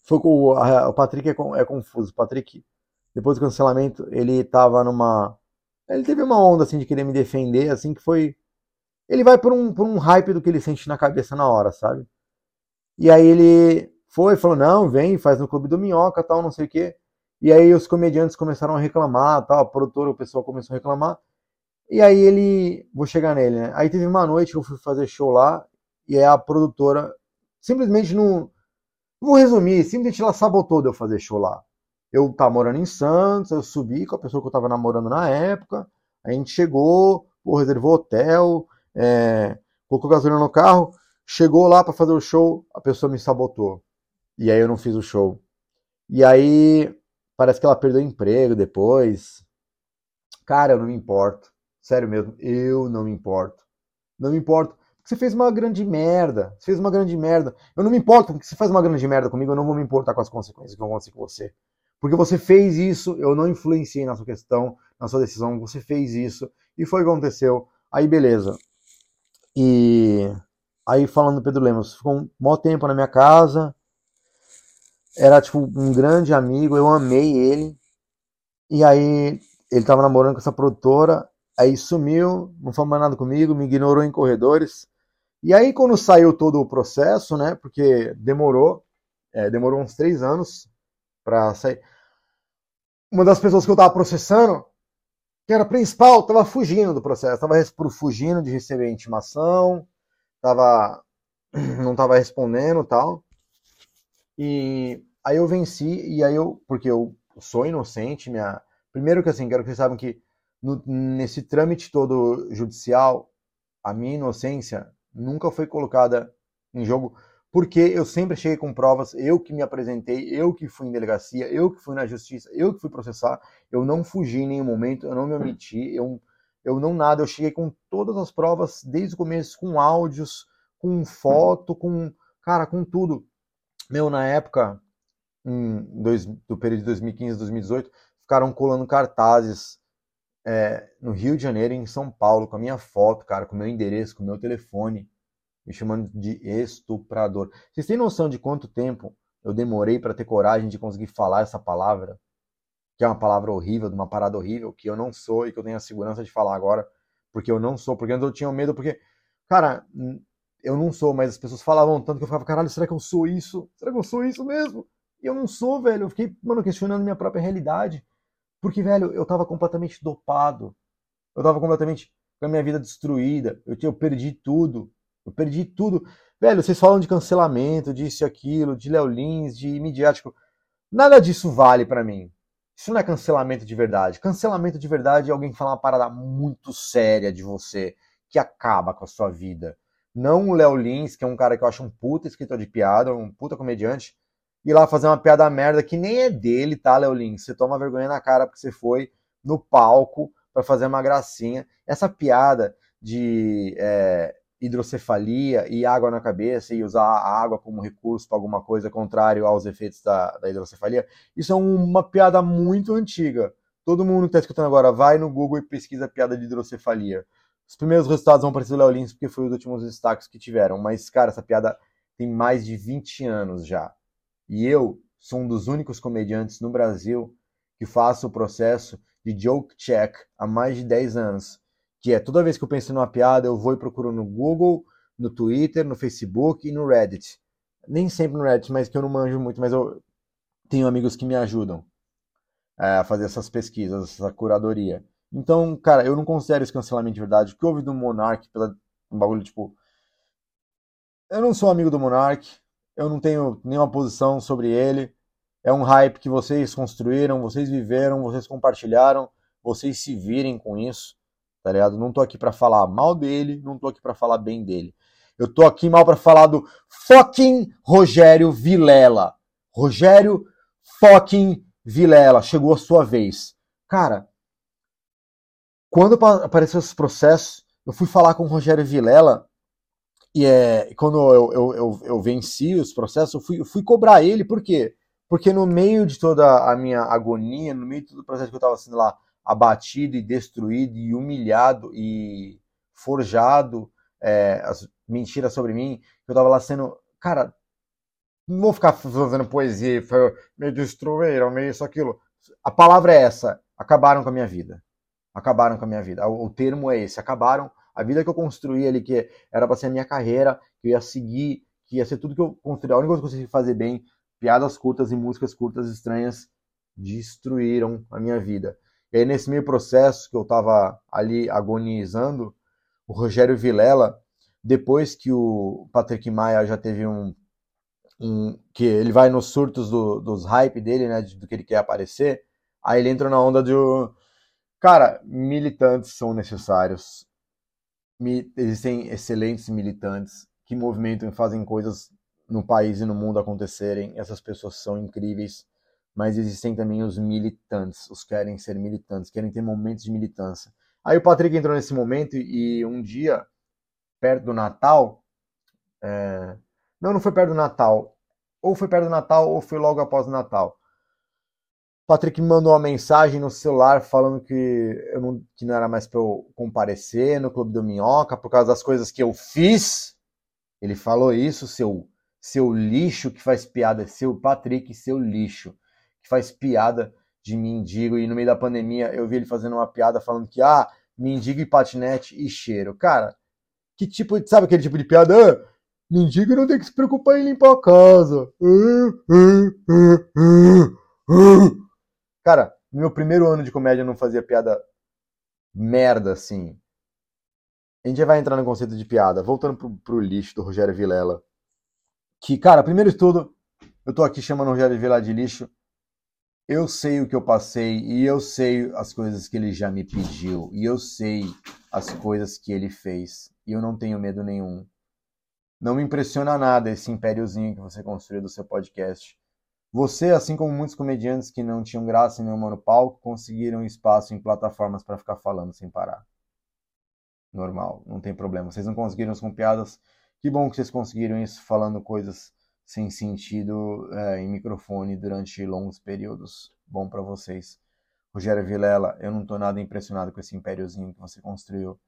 foi com o, Patrick é, é, confuso. O Patrick depois do cancelamento ele tava numa ele teve uma onda assim de querer me defender, assim que foi ele vai por um por um hype do que ele sente na cabeça na hora, sabe? E aí ele foi, falou, não, vem, faz no Clube do Minhoca, tal, não sei o quê. E aí os comediantes começaram a reclamar, tal, a produtora, o pessoal começou a reclamar. E aí ele, vou chegar nele, né? Aí teve uma noite que eu fui fazer show lá, e aí a produtora simplesmente não, vou resumir, simplesmente ela sabotou de eu fazer show lá. Eu tava morando em Santos, eu subi com a pessoa que eu tava namorando na época, a gente chegou, pô, reservou hotel, é, colocou gasolina no carro, chegou lá para fazer o show, a pessoa me sabotou. E aí eu não fiz o show. E aí parece que ela perdeu o emprego depois. Cara, eu não me importo. Sério mesmo, eu não me importo. Não me importo. Você fez uma grande merda. Você fez uma grande merda. Eu não me importo porque você faz uma grande merda comigo, eu não vou me importar com as consequências que vão acontecer com você. Porque você fez isso, eu não influenciei na sua questão, na sua decisão, você fez isso, e foi o que aconteceu. Aí beleza. E aí falando do Pedro Lemos, ficou um maior tempo na minha casa, era tipo um grande amigo, eu amei ele. E aí ele tava namorando com essa produtora, aí sumiu, não falou mais nada comigo, me ignorou em corredores. E aí quando saiu todo o processo, né, porque demorou, é, demorou uns três anos para sair. Uma das pessoas que eu tava processando, que era principal, tava fugindo do processo, tava fugindo de receber intimação, tava não tava respondendo, tal. E Aí eu venci, e aí eu, porque eu sou inocente, minha. Primeiro que assim, quero que vocês saibam que no, nesse trâmite todo judicial, a minha inocência nunca foi colocada em jogo, porque eu sempre cheguei com provas, eu que me apresentei, eu que fui em delegacia, eu que fui na justiça, eu que fui processar, eu não fugi em nenhum momento, eu não me omiti, eu, eu não nada, eu cheguei com todas as provas desde o começo, com áudios, com foto, com, cara, com tudo. Meu, na época, dois, do período de 2015 a 2018, ficaram colando cartazes é, no Rio de Janeiro e em São Paulo, com a minha foto, cara, com o meu endereço, com o meu telefone, me chamando de estuprador. Vocês têm noção de quanto tempo eu demorei para ter coragem de conseguir falar essa palavra? Que é uma palavra horrível, de uma parada horrível, que eu não sou e que eu tenho a segurança de falar agora, porque eu não sou, porque antes eu tinha medo, porque, cara, eu não sou, mas as pessoas falavam tanto que eu ficava, caralho, será que eu sou isso? Será que eu sou isso mesmo? E eu não sou, velho. Eu fiquei, mano, questionando minha própria realidade. Porque, velho, eu tava completamente dopado. Eu tava completamente com a minha vida destruída. Eu, eu perdi tudo. Eu perdi tudo. Velho, vocês falam de cancelamento, disso e aquilo, de Léo Lins, de midiático. Nada disso vale para mim. Isso não é cancelamento de verdade. Cancelamento de verdade é alguém falar uma parada muito séria de você, que acaba com a sua vida. Não o Léo Lins, que é um cara que eu acho um puta escritor de piada, um puta comediante, ir lá fazer uma piada merda que nem é dele, tá, Léo Lins? Você toma vergonha na cara porque você foi no palco para fazer uma gracinha. Essa piada de é, hidrocefalia e água na cabeça e usar a água como recurso para alguma coisa contrário aos efeitos da, da hidrocefalia, isso é uma piada muito antiga. Todo mundo que está escutando agora vai no Google e pesquisa piada de hidrocefalia. Os primeiros resultados vão aparecer do Léo Lins porque foi os últimos destaques que tiveram. Mas, cara, essa piada tem mais de 20 anos já. E eu sou um dos únicos comediantes no Brasil que faço o processo de joke check há mais de 10 anos. Que é toda vez que eu penso numa piada, eu vou e procuro no Google, no Twitter, no Facebook e no Reddit. nem sempre no Reddit, mas que eu não manjo muito, mas eu tenho amigos que me ajudam é, a fazer essas pesquisas, essa curadoria. Então, cara, eu não considero esse cancelamento de verdade. O que houve do Monark, pela um bagulho tipo. Eu não sou amigo do Monark, eu não tenho nenhuma posição sobre ele. É um hype que vocês construíram, vocês viveram, vocês compartilharam, vocês se virem com isso, tá ligado? Não tô aqui para falar mal dele, não tô aqui para falar bem dele. Eu tô aqui mal para falar do fucking Rogério Vilela. Rogério fucking Vilela, chegou a sua vez. Cara, quando apareceu esse processo, eu fui falar com o Rogério Vilela e é, quando eu, eu, eu, eu venci os processos, eu fui, eu fui cobrar ele, por quê? Porque no meio de toda a minha agonia, no meio de todo o processo que eu estava sendo lá abatido e destruído e humilhado e forjado, é, as mentiras sobre mim, eu estava lá sendo, cara, não vou ficar fazendo poesia, me destruíram, me isso, aquilo. A palavra é essa, acabaram com a minha vida acabaram com a minha vida. O, termo é esse, acabaram. A vida que eu construí ali, que era para ser a minha carreira, que eu ia seguir, que ia ser tudo que eu construí. A única coisa que eu consegui fazer bem, piadas curtas e músicas curtas estranhas, destruíram a minha vida. E aí, nesse meio processo que eu estava ali agonizando, o Rogério Vilela, depois que o Patrick Maia já teve um. um que ele vai nos surtos do, dos hype dele, né? Do que ele quer aparecer, aí ele entra na onda de. Cara, militantes são necessários. Existem excelentes militantes que movimentam e fazem coisas no país e no mundo acontecerem. Essas pessoas são incríveis. Mas existem também os militantes, os que querem ser militantes, querem ter momentos de militância. Aí o Patrick entrou nesse momento e um dia, perto do Natal, é... não, não foi perto do Natal, ou foi perto do Natal ou foi logo após o Natal. Patrick me mandou uma mensagem no celular falando que, eu não, que não era mais para eu comparecer no Clube do Minhoca por causa das coisas que eu fiz. Ele falou isso, seu, seu lixo que faz piada, seu Patrick, seu lixo, que faz piada de mendigo. E no meio da pandemia eu vi ele fazendo uma piada falando que, ah, mendigo e patinete e cheiro. Cara, que tipo, sabe aquele tipo de piada? Ah, mendigo não tem que se preocupar em limpar a casa. Cara, no meu primeiro ano de comédia eu não fazia piada merda assim. A gente já vai entrar no conceito de piada. Voltando pro, pro lixo do Rogério Vilela. Que, cara, primeiro de tudo, eu tô aqui chamando o Rogério Vilela de lixo. Eu sei o que eu passei e eu sei as coisas que ele já me pediu e eu sei as coisas que ele fez e eu não tenho medo nenhum. Não me impressiona nada esse impériozinho que você construiu do seu podcast. Você, assim como muitos comediantes que não tinham graça nenhuma no palco, conseguiram espaço em plataformas para ficar falando sem parar. Normal, não tem problema. Vocês não conseguiram com piadas. Que bom que vocês conseguiram isso falando coisas sem sentido é, em microfone durante longos períodos. Bom para vocês. Rogério Vilela, eu não estou nada impressionado com esse impériozinho que você construiu.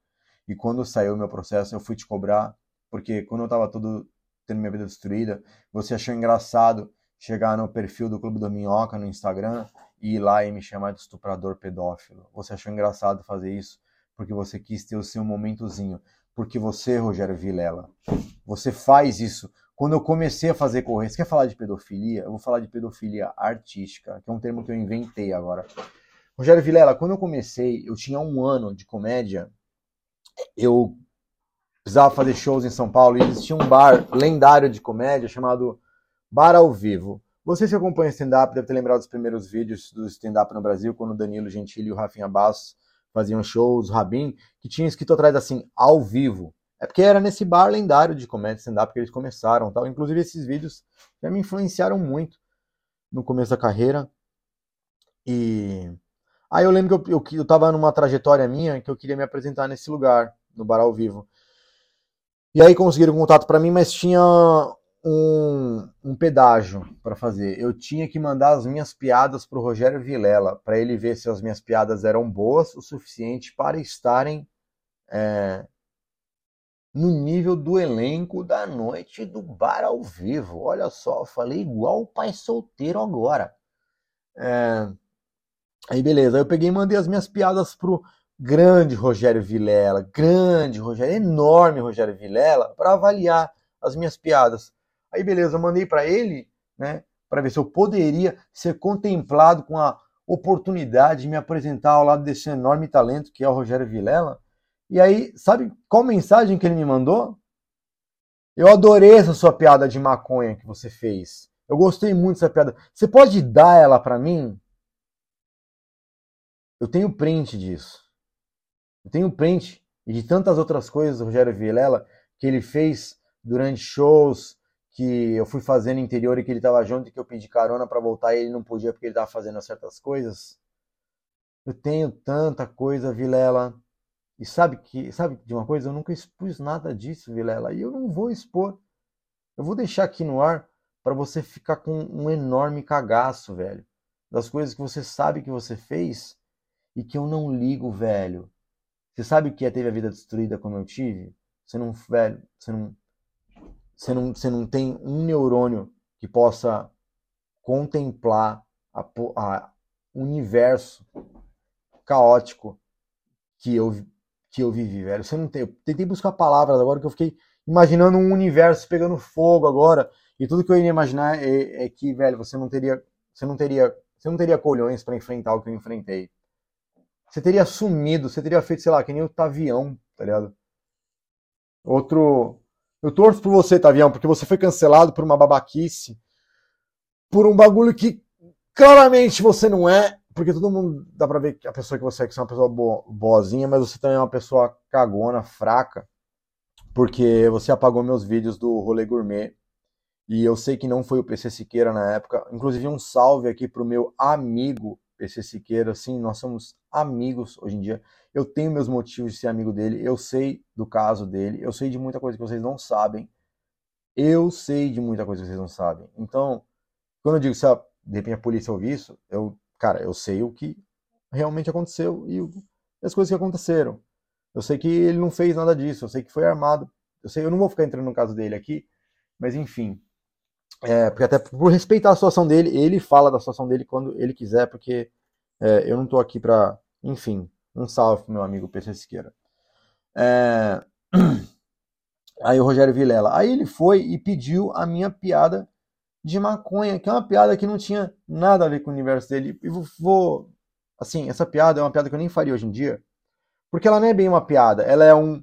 E quando saiu o meu processo, eu fui te cobrar, porque quando eu estava todo tendo minha vida destruída, você achou engraçado chegar no perfil do Clube do Minhoca no Instagram e ir lá e me chamar de estuprador pedófilo. Você achou engraçado fazer isso porque você quis ter o seu momentozinho. Porque você, Rogério Vilela, você faz isso. Quando eu comecei a fazer correr, você quer falar de pedofilia? Eu vou falar de pedofilia artística, que é um termo que eu inventei agora. Rogério Vilela, quando eu comecei, eu tinha um ano de comédia, eu precisava fazer shows em São Paulo e existia um bar lendário de comédia chamado Bar ao vivo. Você que acompanha stand-up deve ter lembrado dos primeiros vídeos do stand-up no Brasil, quando o Danilo Gentili e o Rafinha Bastos faziam shows, o Rabin, que tinha escrito atrás assim, ao vivo. É porque era nesse bar lendário de comédia stand-up que eles começaram. Tal. Inclusive, esses vídeos já me influenciaram muito no começo da carreira. E aí eu lembro que eu, eu, eu tava numa trajetória minha que eu queria me apresentar nesse lugar, no bar ao vivo. E aí conseguiram contato para mim, mas tinha um, um pedágio para fazer. Eu tinha que mandar as minhas piadas para o Rogério Vilela, para ele ver se as minhas piadas eram boas o suficiente para estarem é, no nível do elenco da noite do bar ao vivo. Olha só, falei igual o pai solteiro agora. É, aí beleza, eu peguei e mandei as minhas piadas pro grande Rogério Vilela, grande Rogério, enorme Rogério Vilela, para avaliar as minhas piadas. Aí beleza, eu mandei para ele, né, para ver se eu poderia ser contemplado com a oportunidade de me apresentar ao lado desse enorme talento que é o Rogério Vilela. E aí, sabe qual mensagem que ele me mandou? Eu adorei essa sua piada de maconha que você fez. Eu gostei muito dessa piada. Você pode dar ela para mim? Eu tenho print disso. Eu tenho print e de tantas outras coisas do Rogério Vilela que ele fez durante shows que eu fui fazendo no interior e que ele estava junto e que eu pedi carona para voltar e ele não podia porque ele estava fazendo certas coisas. Eu tenho tanta coisa, Vilela. E sabe que, sabe de uma coisa? Eu nunca expus nada disso, Vilela, e eu não vou expor. Eu vou deixar aqui no ar para você ficar com um enorme cagaço, velho, das coisas que você sabe que você fez e que eu não ligo, velho. Você sabe o que é ter a vida destruída como eu tive? Você não, velho, você não, você não, você não tem um neurônio que possa contemplar a, a universo caótico que eu que eu vivi, velho. Você não tem, eu tentei buscar palavras agora que eu fiquei imaginando um universo pegando fogo agora e tudo que eu ia imaginar é, é que, velho, você não teria, você não teria, você não teria colhões para enfrentar o que eu enfrentei. Você teria sumido, você teria feito, sei lá, que nem o Tavião, tá ligado? Outro. Eu torço por você, Tavião, porque você foi cancelado por uma babaquice, por um bagulho que claramente você não é, porque todo mundo dá pra ver que a pessoa que você é, que você é uma pessoa boa, boazinha, mas você também é uma pessoa cagona, fraca, porque você apagou meus vídeos do rolê gourmet. E eu sei que não foi o PC Siqueira na época. Inclusive, um salve aqui pro meu amigo PC Siqueira. Sim, nós somos amigos hoje em dia. Eu tenho meus motivos de ser amigo dele. Eu sei do caso dele. Eu sei de muita coisa que vocês não sabem. Eu sei de muita coisa que vocês não sabem. Então, quando eu digo se a, de repente a polícia ouvir isso, eu cara, eu sei o que realmente aconteceu e as coisas que aconteceram. Eu sei que ele não fez nada disso, eu sei que foi armado. Eu sei, eu não vou ficar entrando no caso dele aqui, mas enfim. É, porque até por respeitar a situação dele, ele fala da situação dele quando ele quiser, porque é, eu não tô aqui pra. Enfim, um salve pro meu amigo PC Siqueira. É... Aí o Rogério Vilela. Aí ele foi e pediu a minha piada de maconha, que é uma piada que não tinha nada a ver com o universo dele. E vou. Assim, essa piada é uma piada que eu nem faria hoje em dia, porque ela não é bem uma piada, ela é um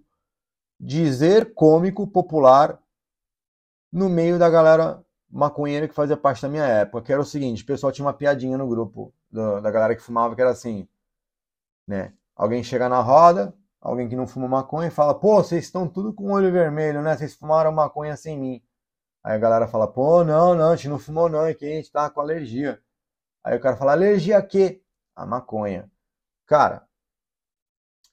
dizer cômico popular no meio da galera maconheira que fazia parte da minha época, que era o seguinte, o pessoal tinha uma piadinha no grupo da, da galera que fumava, que era assim, né? Alguém chega na roda, alguém que não fuma maconha, e fala, pô, vocês estão tudo com olho vermelho, né? Vocês fumaram maconha sem mim. Aí a galera fala, pô, não, não, a gente não fumou não, é que a gente tá com alergia. Aí o cara fala, alergia a quê? A maconha. Cara,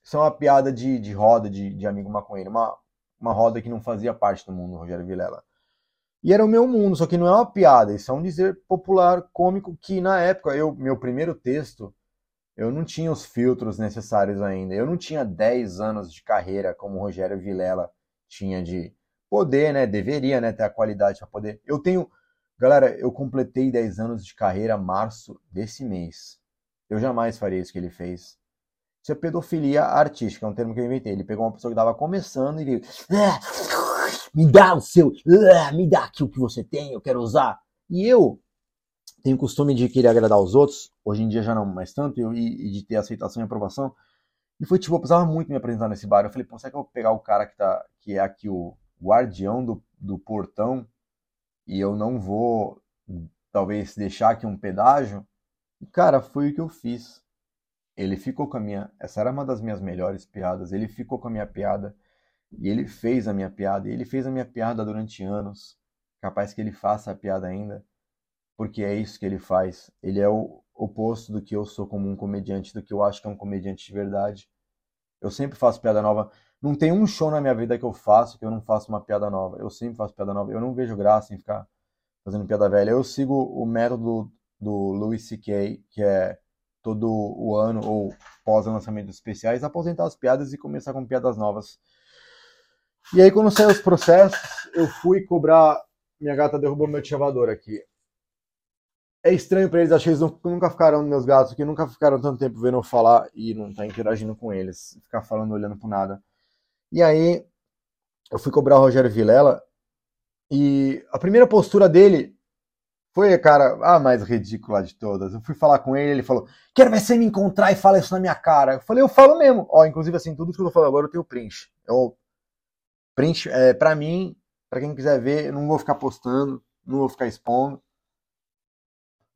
isso é uma piada de, de roda de, de amigo maconheiro, uma, uma roda que não fazia parte do mundo, Rogério Vilela. E era o meu mundo, só que não é uma piada, isso é um dizer popular, cômico, que na época, eu, meu primeiro texto, eu não tinha os filtros necessários ainda. Eu não tinha 10 anos de carreira como o Rogério Vilela tinha de poder, né? Deveria, né? Ter a qualidade para poder. Eu tenho. Galera, eu completei 10 anos de carreira março desse mês. Eu jamais faria isso que ele fez. Isso é pedofilia artística, é um termo que eu inventei. Ele pegou uma pessoa que estava começando e ele. Ah, me dá o seu. Ah, me dá aqui o que você tem, eu quero usar. E eu tenho o costume de querer agradar os outros, hoje em dia já não mais tanto, e, e de ter aceitação e aprovação. E foi tipo, eu precisava muito me apresentar nesse bar. Eu falei, pô, será que eu vou pegar o cara que, tá, que é aqui o, guardião do, do portão e eu não vou talvez deixar aqui um pedágio. Cara, foi o que eu fiz. Ele ficou com a minha. Essa era uma das minhas melhores piadas. Ele ficou com a minha piada e ele fez a minha piada. E ele fez a minha piada durante anos. Capaz que ele faça a piada ainda, porque é isso que ele faz. Ele é o oposto do que eu sou como um comediante, do que eu acho que é um comediante de verdade. Eu sempre faço piada nova. Não tem um show na minha vida que eu faço que eu não faço uma piada nova. Eu sempre faço piada nova. Eu não vejo graça em ficar fazendo piada velha. Eu sigo o método do Louis C.K., que é todo o ano ou pós lançamentos especiais, aposentar as piadas e começar com piadas novas. E aí, quando saiu os processos, eu fui cobrar. Minha gata derrubou meu chavador aqui. É estranho para eles, acho que eles nunca ficaram meus gatos aqui, nunca ficaram tanto tempo vendo eu falar e não tá interagindo com eles, ficar falando olhando pro nada. E aí eu fui cobrar o Rogério Vilela E a primeira postura dele foi, cara, a mais ridícula de todas. Eu fui falar com ele, ele falou: Quero ver você me encontrar e falar isso na minha cara. Eu falei: Eu falo mesmo. Ó, inclusive, assim, tudo que eu tô falando agora eu tenho print. Eu, print, é, pra mim, pra quem quiser ver, eu não vou ficar postando, não vou ficar expondo.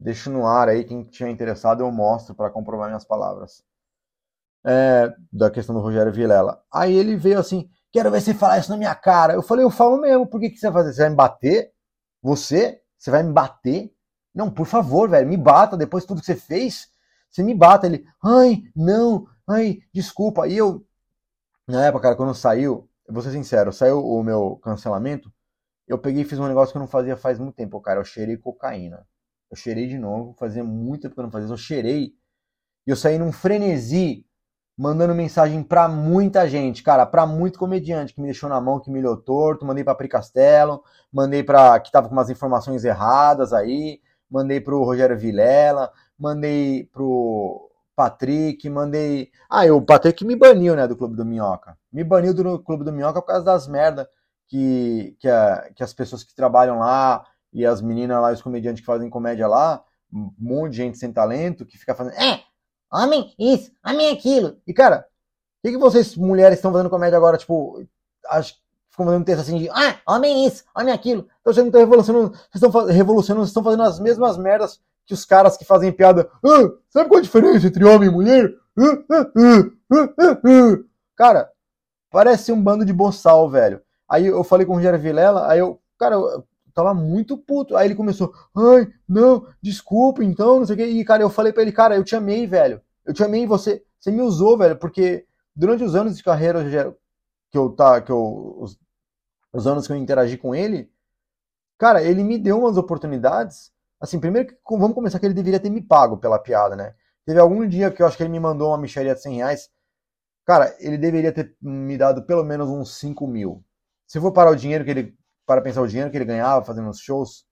Deixo no ar aí, quem tiver interessado eu mostro para comprovar minhas palavras. É, da questão do Rogério Vilela. Aí ele veio assim: Quero ver você falar isso na minha cara. Eu falei: Eu falo mesmo. Por que, que você vai fazer? Você vai me bater? Você? Você vai me bater? Não, por favor, velho, me bata. Depois de tudo que você fez, você me bata. Ele, ai, não, ai, desculpa. E eu, na época, cara, quando saiu, vou ser sincero, saiu o meu cancelamento, eu peguei e fiz um negócio que eu não fazia faz muito tempo, cara. Eu cheirei cocaína. Eu cheirei de novo, fazia muito tempo que eu não fazia. Eu cheirei e eu saí num frenesi mandando mensagem para muita gente, cara, para muito comediante que me deixou na mão, que me olhou torto, mandei para Pri Castelo, mandei para que tava com umas informações erradas aí, mandei pro Rogério Vilela, mandei pro Patrick, mandei. Ah, e o Patrick me baniu, né, do Clube do Minhoca. Me baniu do Clube do Minhoca por causa das merda que, que, a, que as pessoas que trabalham lá e as meninas lá, os comediantes que fazem comédia lá, um monte de gente sem talento que fica fazendo. É, Homem isso, homem aquilo. E, cara, o que, que vocês, mulheres, estão fazendo comédia agora? Tipo, acho ficam fazendo texto assim de ah, homem isso, homem aquilo. Então vocês não estão revolucionando, vocês estão revolucionando, vocês estão fazendo as mesmas merdas que os caras que fazem piada. Ah, sabe qual a diferença entre homem e mulher? Ah, ah, cara, parece um bando de boçal, velho. Aí eu falei com o Rogério Vilela, aí eu, cara, eu tava muito puto. Aí ele começou, ai, não, desculpa, então, não sei o que. E, cara, eu falei pra ele, cara, eu te amei, velho. Eu te amei, você, você me usou, velho, porque durante os anos de carreira que eu tá, que eu, os, os anos que eu interagi com ele, cara, ele me deu umas oportunidades. Assim, primeiro, vamos começar que ele deveria ter me pago pela piada, né? Teve algum dia que eu acho que ele me mandou uma micharia de 100 reais. Cara, ele deveria ter me dado pelo menos uns 5 mil. Se for parar o dinheiro que ele para pensar o dinheiro que ele ganhava fazendo os shows.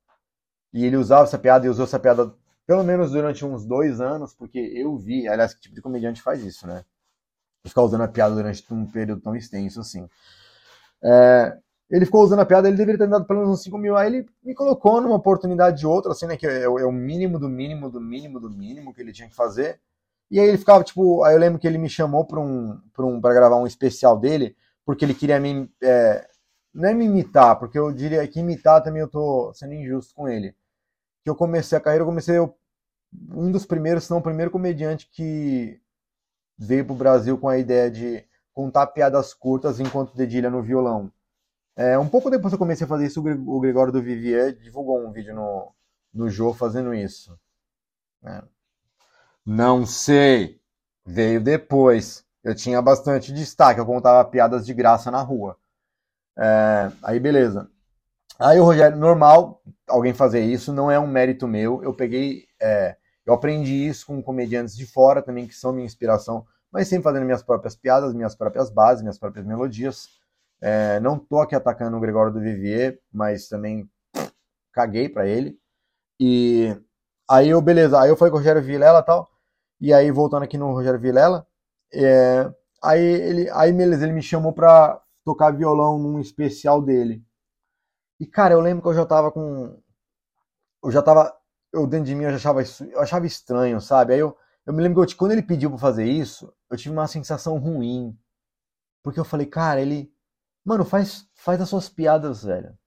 E ele usava essa piada e usou essa piada pelo menos durante uns dois anos, porque eu vi, aliás, que tipo de comediante faz isso, né? Ficar usando a piada durante um período tão extenso assim. É, ele ficou usando a piada, ele deveria ter dado pelo menos uns 5 mil. Aí ele me colocou numa oportunidade de outra, assim, né? Que é, é, o mínimo do mínimo do mínimo do mínimo que ele tinha que fazer. E aí ele ficava, tipo, aí eu lembro que ele me chamou para um, um, gravar um especial dele, porque ele queria me. É, não é me imitar, porque eu diria que imitar também eu tô sendo injusto com ele. Que eu comecei a carreira, eu comecei eu, um dos primeiros, se não o primeiro comediante que veio pro Brasil com a ideia de contar piadas curtas enquanto dedilha no violão. É, um pouco depois que eu comecei a fazer isso, o Gregório do Vivier divulgou um vídeo no, no Jô fazendo isso. É. Não sei. Veio depois. Eu tinha bastante destaque, eu contava piadas de graça na rua. É, aí beleza. Aí o Rogério, normal, alguém fazer isso, não é um mérito meu. Eu peguei, é, eu aprendi isso com comediantes de fora também, que são minha inspiração, mas sempre fazendo minhas próprias piadas, minhas próprias bases, minhas próprias melodias. É, não tô aqui atacando o Gregório do Vivier, mas também caguei para ele. E aí eu, beleza, aí eu falei com o Rogério Vilela e tal, e aí voltando aqui no Rogério Vilela, é, aí ele, aí beleza, ele me chamou pra tocar violão num especial dele. E, cara, eu lembro que eu já tava com. Eu já tava. Eu dentro de mim eu já achava, eu achava estranho, sabe? Aí eu, eu me lembro que quando ele pediu pra fazer isso, eu tive uma sensação ruim. Porque eu falei, cara, ele. Mano, faz, faz as suas piadas, velho.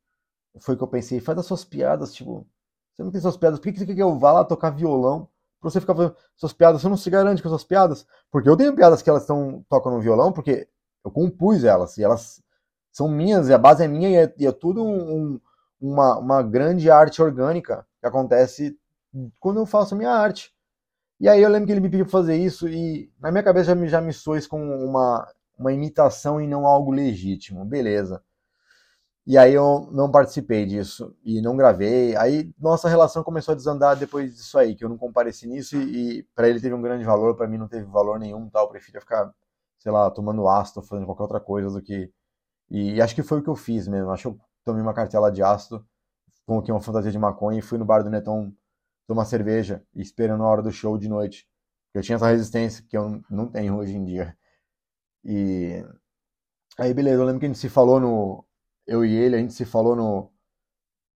Foi o que eu pensei, faz as suas piadas, tipo. Você não tem suas piadas, por que, que você quer que eu vá lá tocar violão pra você ficar fazendo suas piadas? Você não se garante com suas piadas? Porque eu tenho piadas que elas estão tocam no violão, porque eu compus elas, e elas são minhas, e a base é minha, e é, e é tudo um, uma, uma grande arte orgânica que acontece quando eu faço minha arte. E aí eu lembro que ele me pediu para fazer isso, e na minha cabeça já me, já me sois com uma, uma imitação e não algo legítimo. Beleza. E aí eu não participei disso e não gravei. Aí nossa relação começou a desandar depois disso aí, que eu não compareci nisso e, e para ele teve um grande valor, para mim não teve valor nenhum, tal. Eu prefiro ficar sei lá, tomando ácido, fazendo qualquer outra coisa do que. E, e, acho que foi o que eu fiz mesmo. Acho que eu tomei uma cartela de ácido, coloquei uma fantasia de maconha e fui no bar do Netão tomar cerveja, esperando a hora do show de noite. Eu tinha essa resistência que eu não tenho hoje em dia. E aí, beleza, eu lembro que a gente se falou no. Eu e ele, a gente se falou no,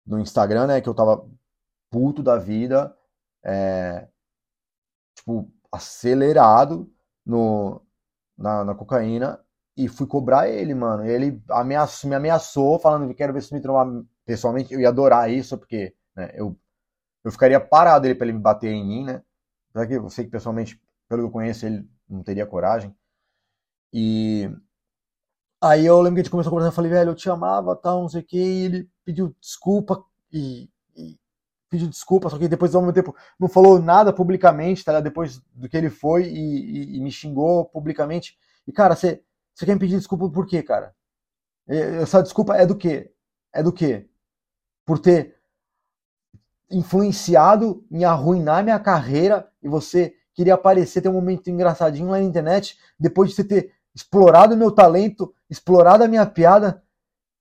no Instagram, né? Que eu tava puto da vida, é, tipo, acelerado no, na, na cocaína e fui cobrar ele, mano. Ele ameaçou, me ameaçou, falando que quero ver se me trombar pessoalmente. Eu ia adorar isso, porque né, eu, eu ficaria parado ele pra ele me bater em mim, né? Apesar que eu sei que pessoalmente, pelo que eu conheço, ele não teria coragem. E aí eu lembro que a gente começou a conversar, eu falei, velho, eu te amava, tal, não sei o que, e ele pediu desculpa e, pediu desculpa, só que depois ao mesmo tempo não falou nada publicamente, tá ligado? Depois do que ele foi e, e, e me xingou publicamente. E cara, você quer me pedir desculpa por quê, cara? Essa desculpa é do quê? É do quê? Por ter influenciado em arruinar minha carreira e você queria aparecer, ter um momento engraçadinho lá na internet, depois de você ter explorado meu talento, explorado a minha piada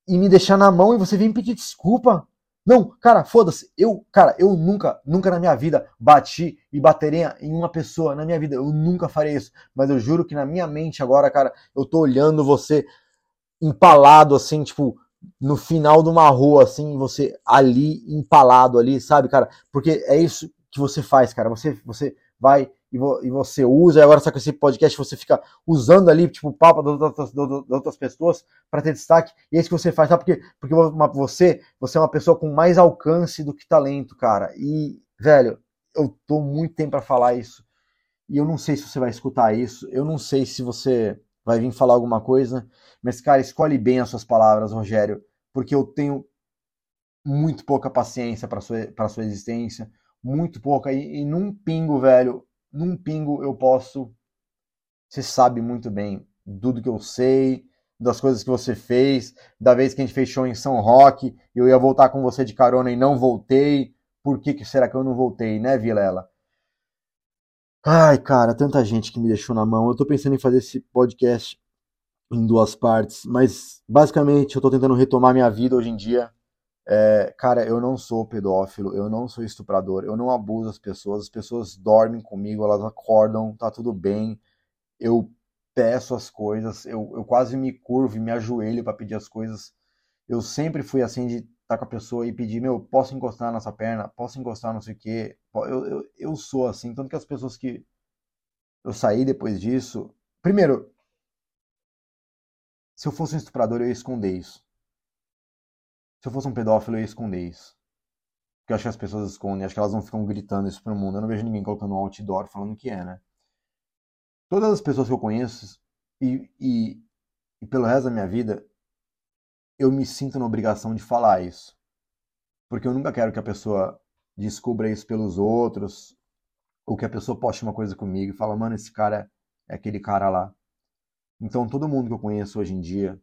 e me deixar na mão e você vem pedir desculpa. Não, cara, foda-se. Eu, cara, eu nunca, nunca na minha vida bati e bateria em uma pessoa na minha vida. Eu nunca farei isso. Mas eu juro que na minha mente agora, cara, eu tô olhando você empalado assim, tipo, no final de uma rua assim, você ali empalado ali, sabe, cara? Porque é isso que você faz, cara. Você você vai e, vo, e você usa, e agora só com esse podcast você fica usando ali, tipo, papo das outras, das outras pessoas para ter destaque, e é isso que você faz, sabe por quê? Porque você, você é uma pessoa com mais alcance do que talento, cara, e, velho, eu tô muito tempo para falar isso, e eu não sei se você vai escutar isso, eu não sei se você vai vir falar alguma coisa, mas, cara, escolhe bem as suas palavras, Rogério, porque eu tenho muito pouca paciência para sua, pra sua existência, muito pouca, e, e num pingo, velho, num pingo eu posso. Você sabe muito bem tudo que eu sei, das coisas que você fez, da vez que a gente fechou em São Roque, eu ia voltar com você de carona e não voltei. Por que, que será que eu não voltei, né, Vilela? Ai, cara, tanta gente que me deixou na mão. Eu tô pensando em fazer esse podcast em duas partes, mas basicamente eu tô tentando retomar minha vida hoje em dia. É, cara, eu não sou pedófilo, eu não sou estuprador, eu não abuso as pessoas, as pessoas dormem comigo, elas acordam, tá tudo bem. Eu peço as coisas, eu, eu quase me curvo e me ajoelho para pedir as coisas. Eu sempre fui assim de estar tá com a pessoa e pedir, meu, posso encostar nessa perna? Posso encostar não sei o quê? Eu, eu, eu sou assim, tanto que as pessoas que eu saí depois disso. Primeiro, se eu fosse um estuprador, eu ia esconder isso. Se eu fosse um pedófilo, eu ia esconder isso. Porque eu acho que as pessoas escondem, acho que elas não ficam gritando isso pro mundo. Eu não vejo ninguém colocando um outdoor falando que é, né? Todas as pessoas que eu conheço, e, e, e pelo resto da minha vida, eu me sinto na obrigação de falar isso. Porque eu nunca quero que a pessoa descubra isso pelos outros, ou que a pessoa poste uma coisa comigo e fala, mano, esse cara é aquele cara lá. Então, todo mundo que eu conheço hoje em dia,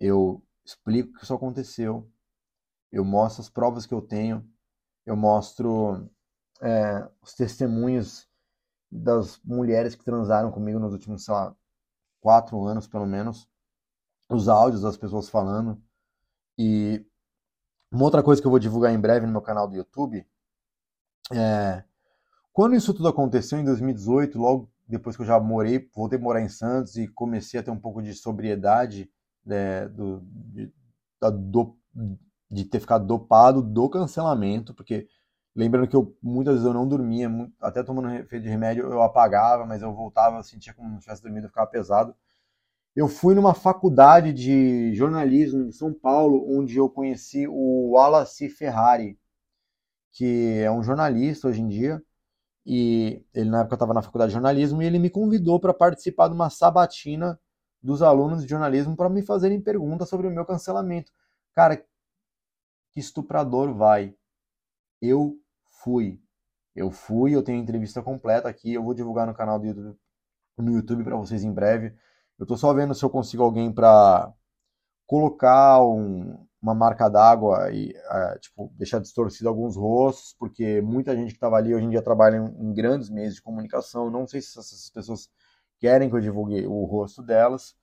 eu explico que isso aconteceu, eu mostro as provas que eu tenho, eu mostro é, os testemunhos das mulheres que transaram comigo nos últimos, sei lá, quatro anos pelo menos, os áudios das pessoas falando. E uma outra coisa que eu vou divulgar em breve no meu canal do YouTube é quando isso tudo aconteceu em 2018, logo depois que eu já morei, voltei a morar em Santos e comecei a ter um pouco de sobriedade né, do, de, da, do, de ter ficado dopado do cancelamento, porque lembrando que eu muitas vezes eu não dormia, até tomando efeito de remédio eu apagava, mas eu voltava, sentia como se tivesse dormido, ficava pesado. Eu fui numa faculdade de jornalismo em São Paulo, onde eu conheci o Wallace Ferrari, que é um jornalista hoje em dia, e ele na época estava na faculdade de jornalismo e ele me convidou para participar de uma sabatina dos alunos de jornalismo para me fazerem perguntas sobre o meu cancelamento. Cara, que estuprador vai. Eu fui. Eu fui, eu tenho entrevista completa aqui, eu vou divulgar no canal do YouTube, no YouTube para vocês em breve. Eu tô só vendo se eu consigo alguém para colocar um, uma marca d'água e é, tipo deixar distorcido alguns rostos, porque muita gente que estava ali hoje em dia trabalha em, em grandes meios de comunicação. Não sei se essas pessoas querem que eu divulgue o rosto delas.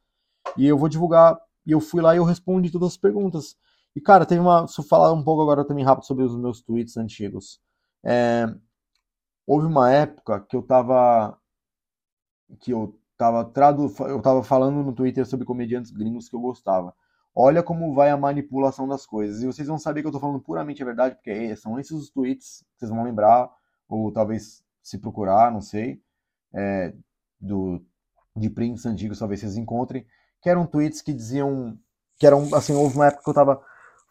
E eu vou divulgar. E eu fui lá e eu respondi todas as perguntas. E, cara, teve uma. Se eu falar um pouco agora também rápido sobre os meus tweets antigos. É, houve uma época que eu tava. Que eu tava tradu, eu tava falando no Twitter sobre comediantes gringos que eu gostava. Olha como vai a manipulação das coisas. E vocês vão saber que eu estou falando puramente a verdade, porque são esses os tweets vocês vão lembrar, ou talvez se procurar, não sei, é, do, de prints antigos, talvez vocês encontrem, que eram tweets que diziam. Que eram, assim, houve uma época que eu estava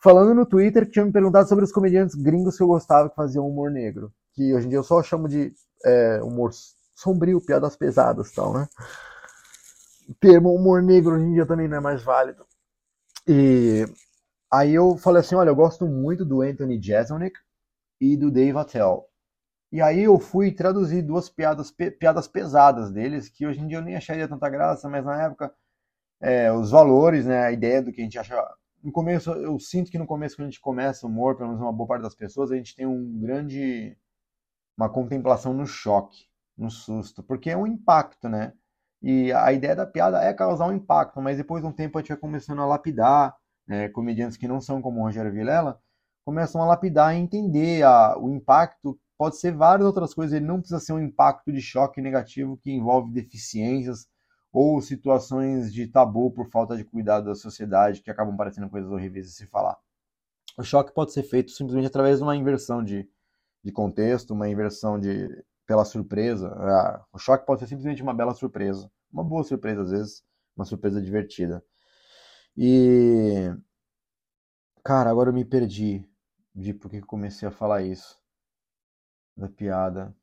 falando no Twitter que tinham me perguntado sobre os comediantes gringos que eu gostava que faziam humor negro. Que hoje em dia eu só chamo de é, humor sombrio, piadas pesadas e tal, né? O termo humor negro hoje em dia também não é mais válido. E aí eu falei assim, olha, eu gosto muito do Anthony Jeselnik e do Dave Attell. E aí eu fui traduzir duas piadas, piadas pesadas deles, que hoje em dia eu nem acharia tanta graça, mas na época é, os valores, né, a ideia do que a gente acha. No começo, eu sinto que no começo, quando a gente começa o humor, pelo menos uma boa parte das pessoas, a gente tem um grande. uma contemplação no choque, no susto, porque é um impacto, né? E a ideia da piada é causar um impacto, mas depois de um tempo a gente vai começando a lapidar, né? comediantes que não são como o Rogério Vilela, começam a lapidar e entender a, o impacto pode ser várias outras coisas, ele não precisa ser um impacto de choque negativo que envolve deficiências ou situações de tabu por falta de cuidado da sociedade que acabam parecendo coisas horríveis de se falar. O choque pode ser feito simplesmente através de uma inversão de, de contexto, uma inversão de pela surpresa. Ah, o choque pode ser simplesmente uma bela surpresa, uma boa surpresa às vezes, uma surpresa divertida. E cara, agora eu me perdi de por que comecei a falar isso da piada.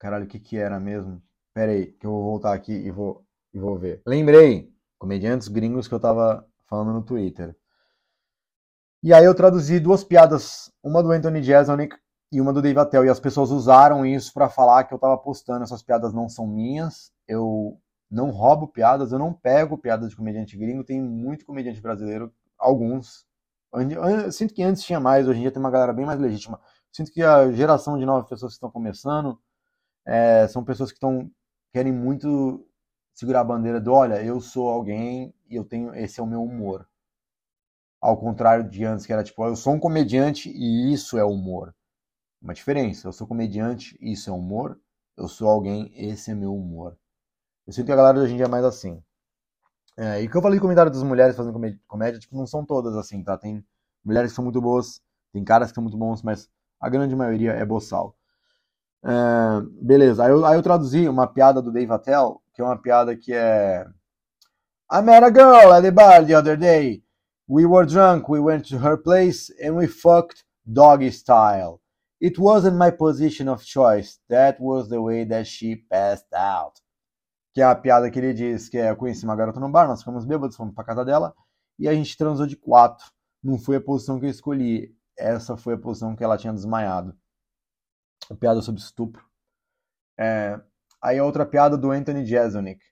Caralho, o que que era mesmo? Pera aí, que eu vou voltar aqui e vou, e vou ver. Lembrei, comediantes gringos que eu tava falando no Twitter. E aí eu traduzi duas piadas, uma do Anthony Jeselnik e uma do Dave Attell, e as pessoas usaram isso para falar que eu tava postando, essas piadas não são minhas, eu não roubo piadas, eu não pego piadas de comediante gringo, tem muito comediante brasileiro, alguns. Sinto que antes tinha mais, hoje em dia tem uma galera bem mais legítima. Sinto que a geração de novas pessoas que estão começando é, são pessoas que estão querem muito segurar a bandeira do, olha, eu sou alguém e eu tenho, esse é o meu humor. Ao contrário de antes, que era tipo, eu sou um comediante e isso é humor. Uma diferença, eu sou comediante isso é humor, eu sou alguém, esse é meu humor. Eu sinto que a galera hoje em dia é mais assim. É, e o que eu falei de comentário das mulheres fazendo comédia, comédia, tipo, não são todas assim, tá? Tem mulheres que são muito boas, tem caras que são muito bons, mas a grande maioria é boçal. É, beleza, aí eu, aí eu, traduzi uma piada do Dave Attell, que é uma piada que é I met a girl at the bar the other day. We were drunk, we went to her place and we fucked doggy style. It wasn't my position of choice. That was the way that she passed out. Que é a piada que ele diz que é, eu conheci uma garota no bar, nós ficamos bêbados, fomos pra casa dela e a gente transou de quatro. Não foi a posição que eu escolhi, essa foi a posição que ela tinha desmaiado a piada sobre estupro. É, aí a outra piada do Anthony Jeselnik,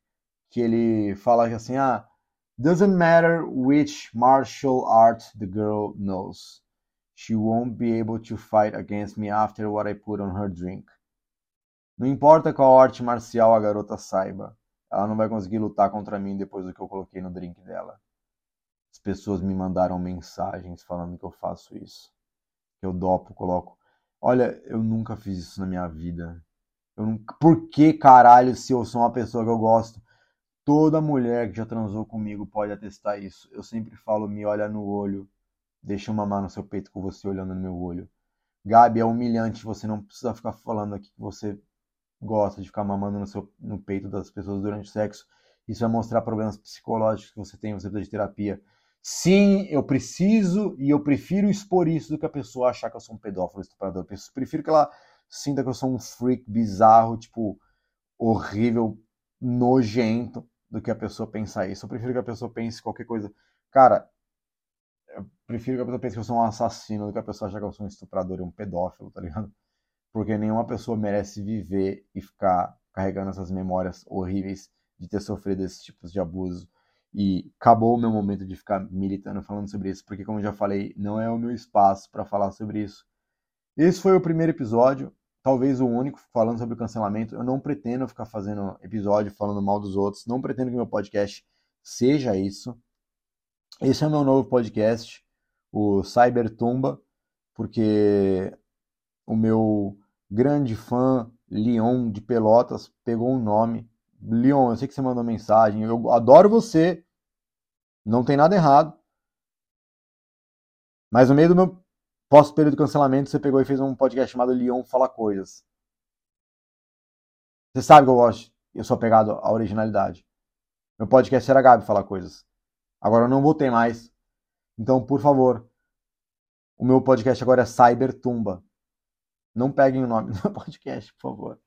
que ele fala assim, ah, doesn't matter which martial art the girl knows. She won't be able to fight against me after what I put on her drink. Não importa qual arte marcial a garota saiba, ela não vai conseguir lutar contra mim depois do que eu coloquei no drink dela. As pessoas me mandaram mensagens falando que eu faço isso. Que eu dopo, coloco Olha, eu nunca fiz isso na minha vida. Eu. Por que caralho, se eu sou uma pessoa que eu gosto? Toda mulher que já transou comigo pode atestar isso. Eu sempre falo, me olha no olho, deixa eu mamar no seu peito com você olhando no meu olho. Gabi, é humilhante, você não precisa ficar falando aqui que você gosta de ficar mamando no, seu, no peito das pessoas durante o sexo. Isso vai mostrar problemas psicológicos que você tem, você precisa de terapia. Sim, eu preciso e eu prefiro expor isso do que a pessoa achar que eu sou um pedófilo, estuprador. Eu prefiro que ela sinta que eu sou um freak bizarro, tipo, horrível, nojento, do que a pessoa pensar isso. Eu prefiro que a pessoa pense qualquer coisa. Cara, eu prefiro que a pessoa pense que eu sou um assassino do que a pessoa achar que eu sou um estuprador e um pedófilo, tá ligado? Porque nenhuma pessoa merece viver e ficar carregando essas memórias horríveis de ter sofrido esses tipos de abuso e acabou o meu momento de ficar militando falando sobre isso, porque como eu já falei, não é o meu espaço para falar sobre isso. Esse foi o primeiro episódio, talvez o único falando sobre cancelamento. Eu não pretendo ficar fazendo episódio falando mal dos outros, não pretendo que meu podcast seja isso. Esse é o meu novo podcast, o Cybertumba, porque o meu grande fã Leon de Pelotas pegou um nome. Leon, eu sei que você mandou mensagem, eu adoro você, Não tem nada errado. Mas no meio do meu pós-período de cancelamento, você pegou e fez um podcast chamado Leon Fala Coisas. Você sabe que eu gosto, eu sou apegado à originalidade. Meu podcast era Gabi Falar Coisas. Agora eu não vou ter mais. Então, por favor, o meu podcast agora é Cyber Tumba. Não peguem o nome do meu podcast, por favor.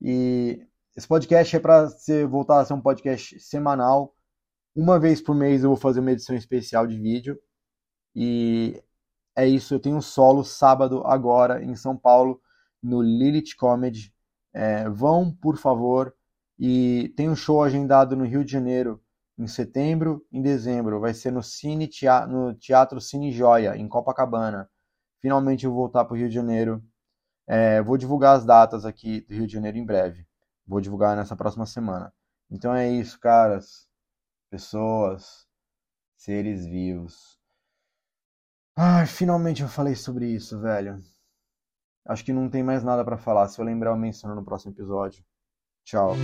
E esse podcast é para voltar a ser um podcast semanal. Uma vez por mês eu vou fazer uma edição especial de vídeo. E é isso. Eu tenho um solo sábado agora em São Paulo, no Lilith Comedy. É, vão, por favor. E tem um show agendado no Rio de Janeiro em setembro, em dezembro. Vai ser no Cine Teatro, no Teatro Cine Joia, em Copacabana. Finalmente eu vou voltar para o Rio de Janeiro. É, vou divulgar as datas aqui do Rio de Janeiro em breve. Vou divulgar nessa próxima semana. Então é isso, caras. Pessoas, seres vivos. Ai, finalmente eu falei sobre isso, velho. Acho que não tem mais nada para falar. Se eu lembrar, eu menciono no próximo episódio. Tchau.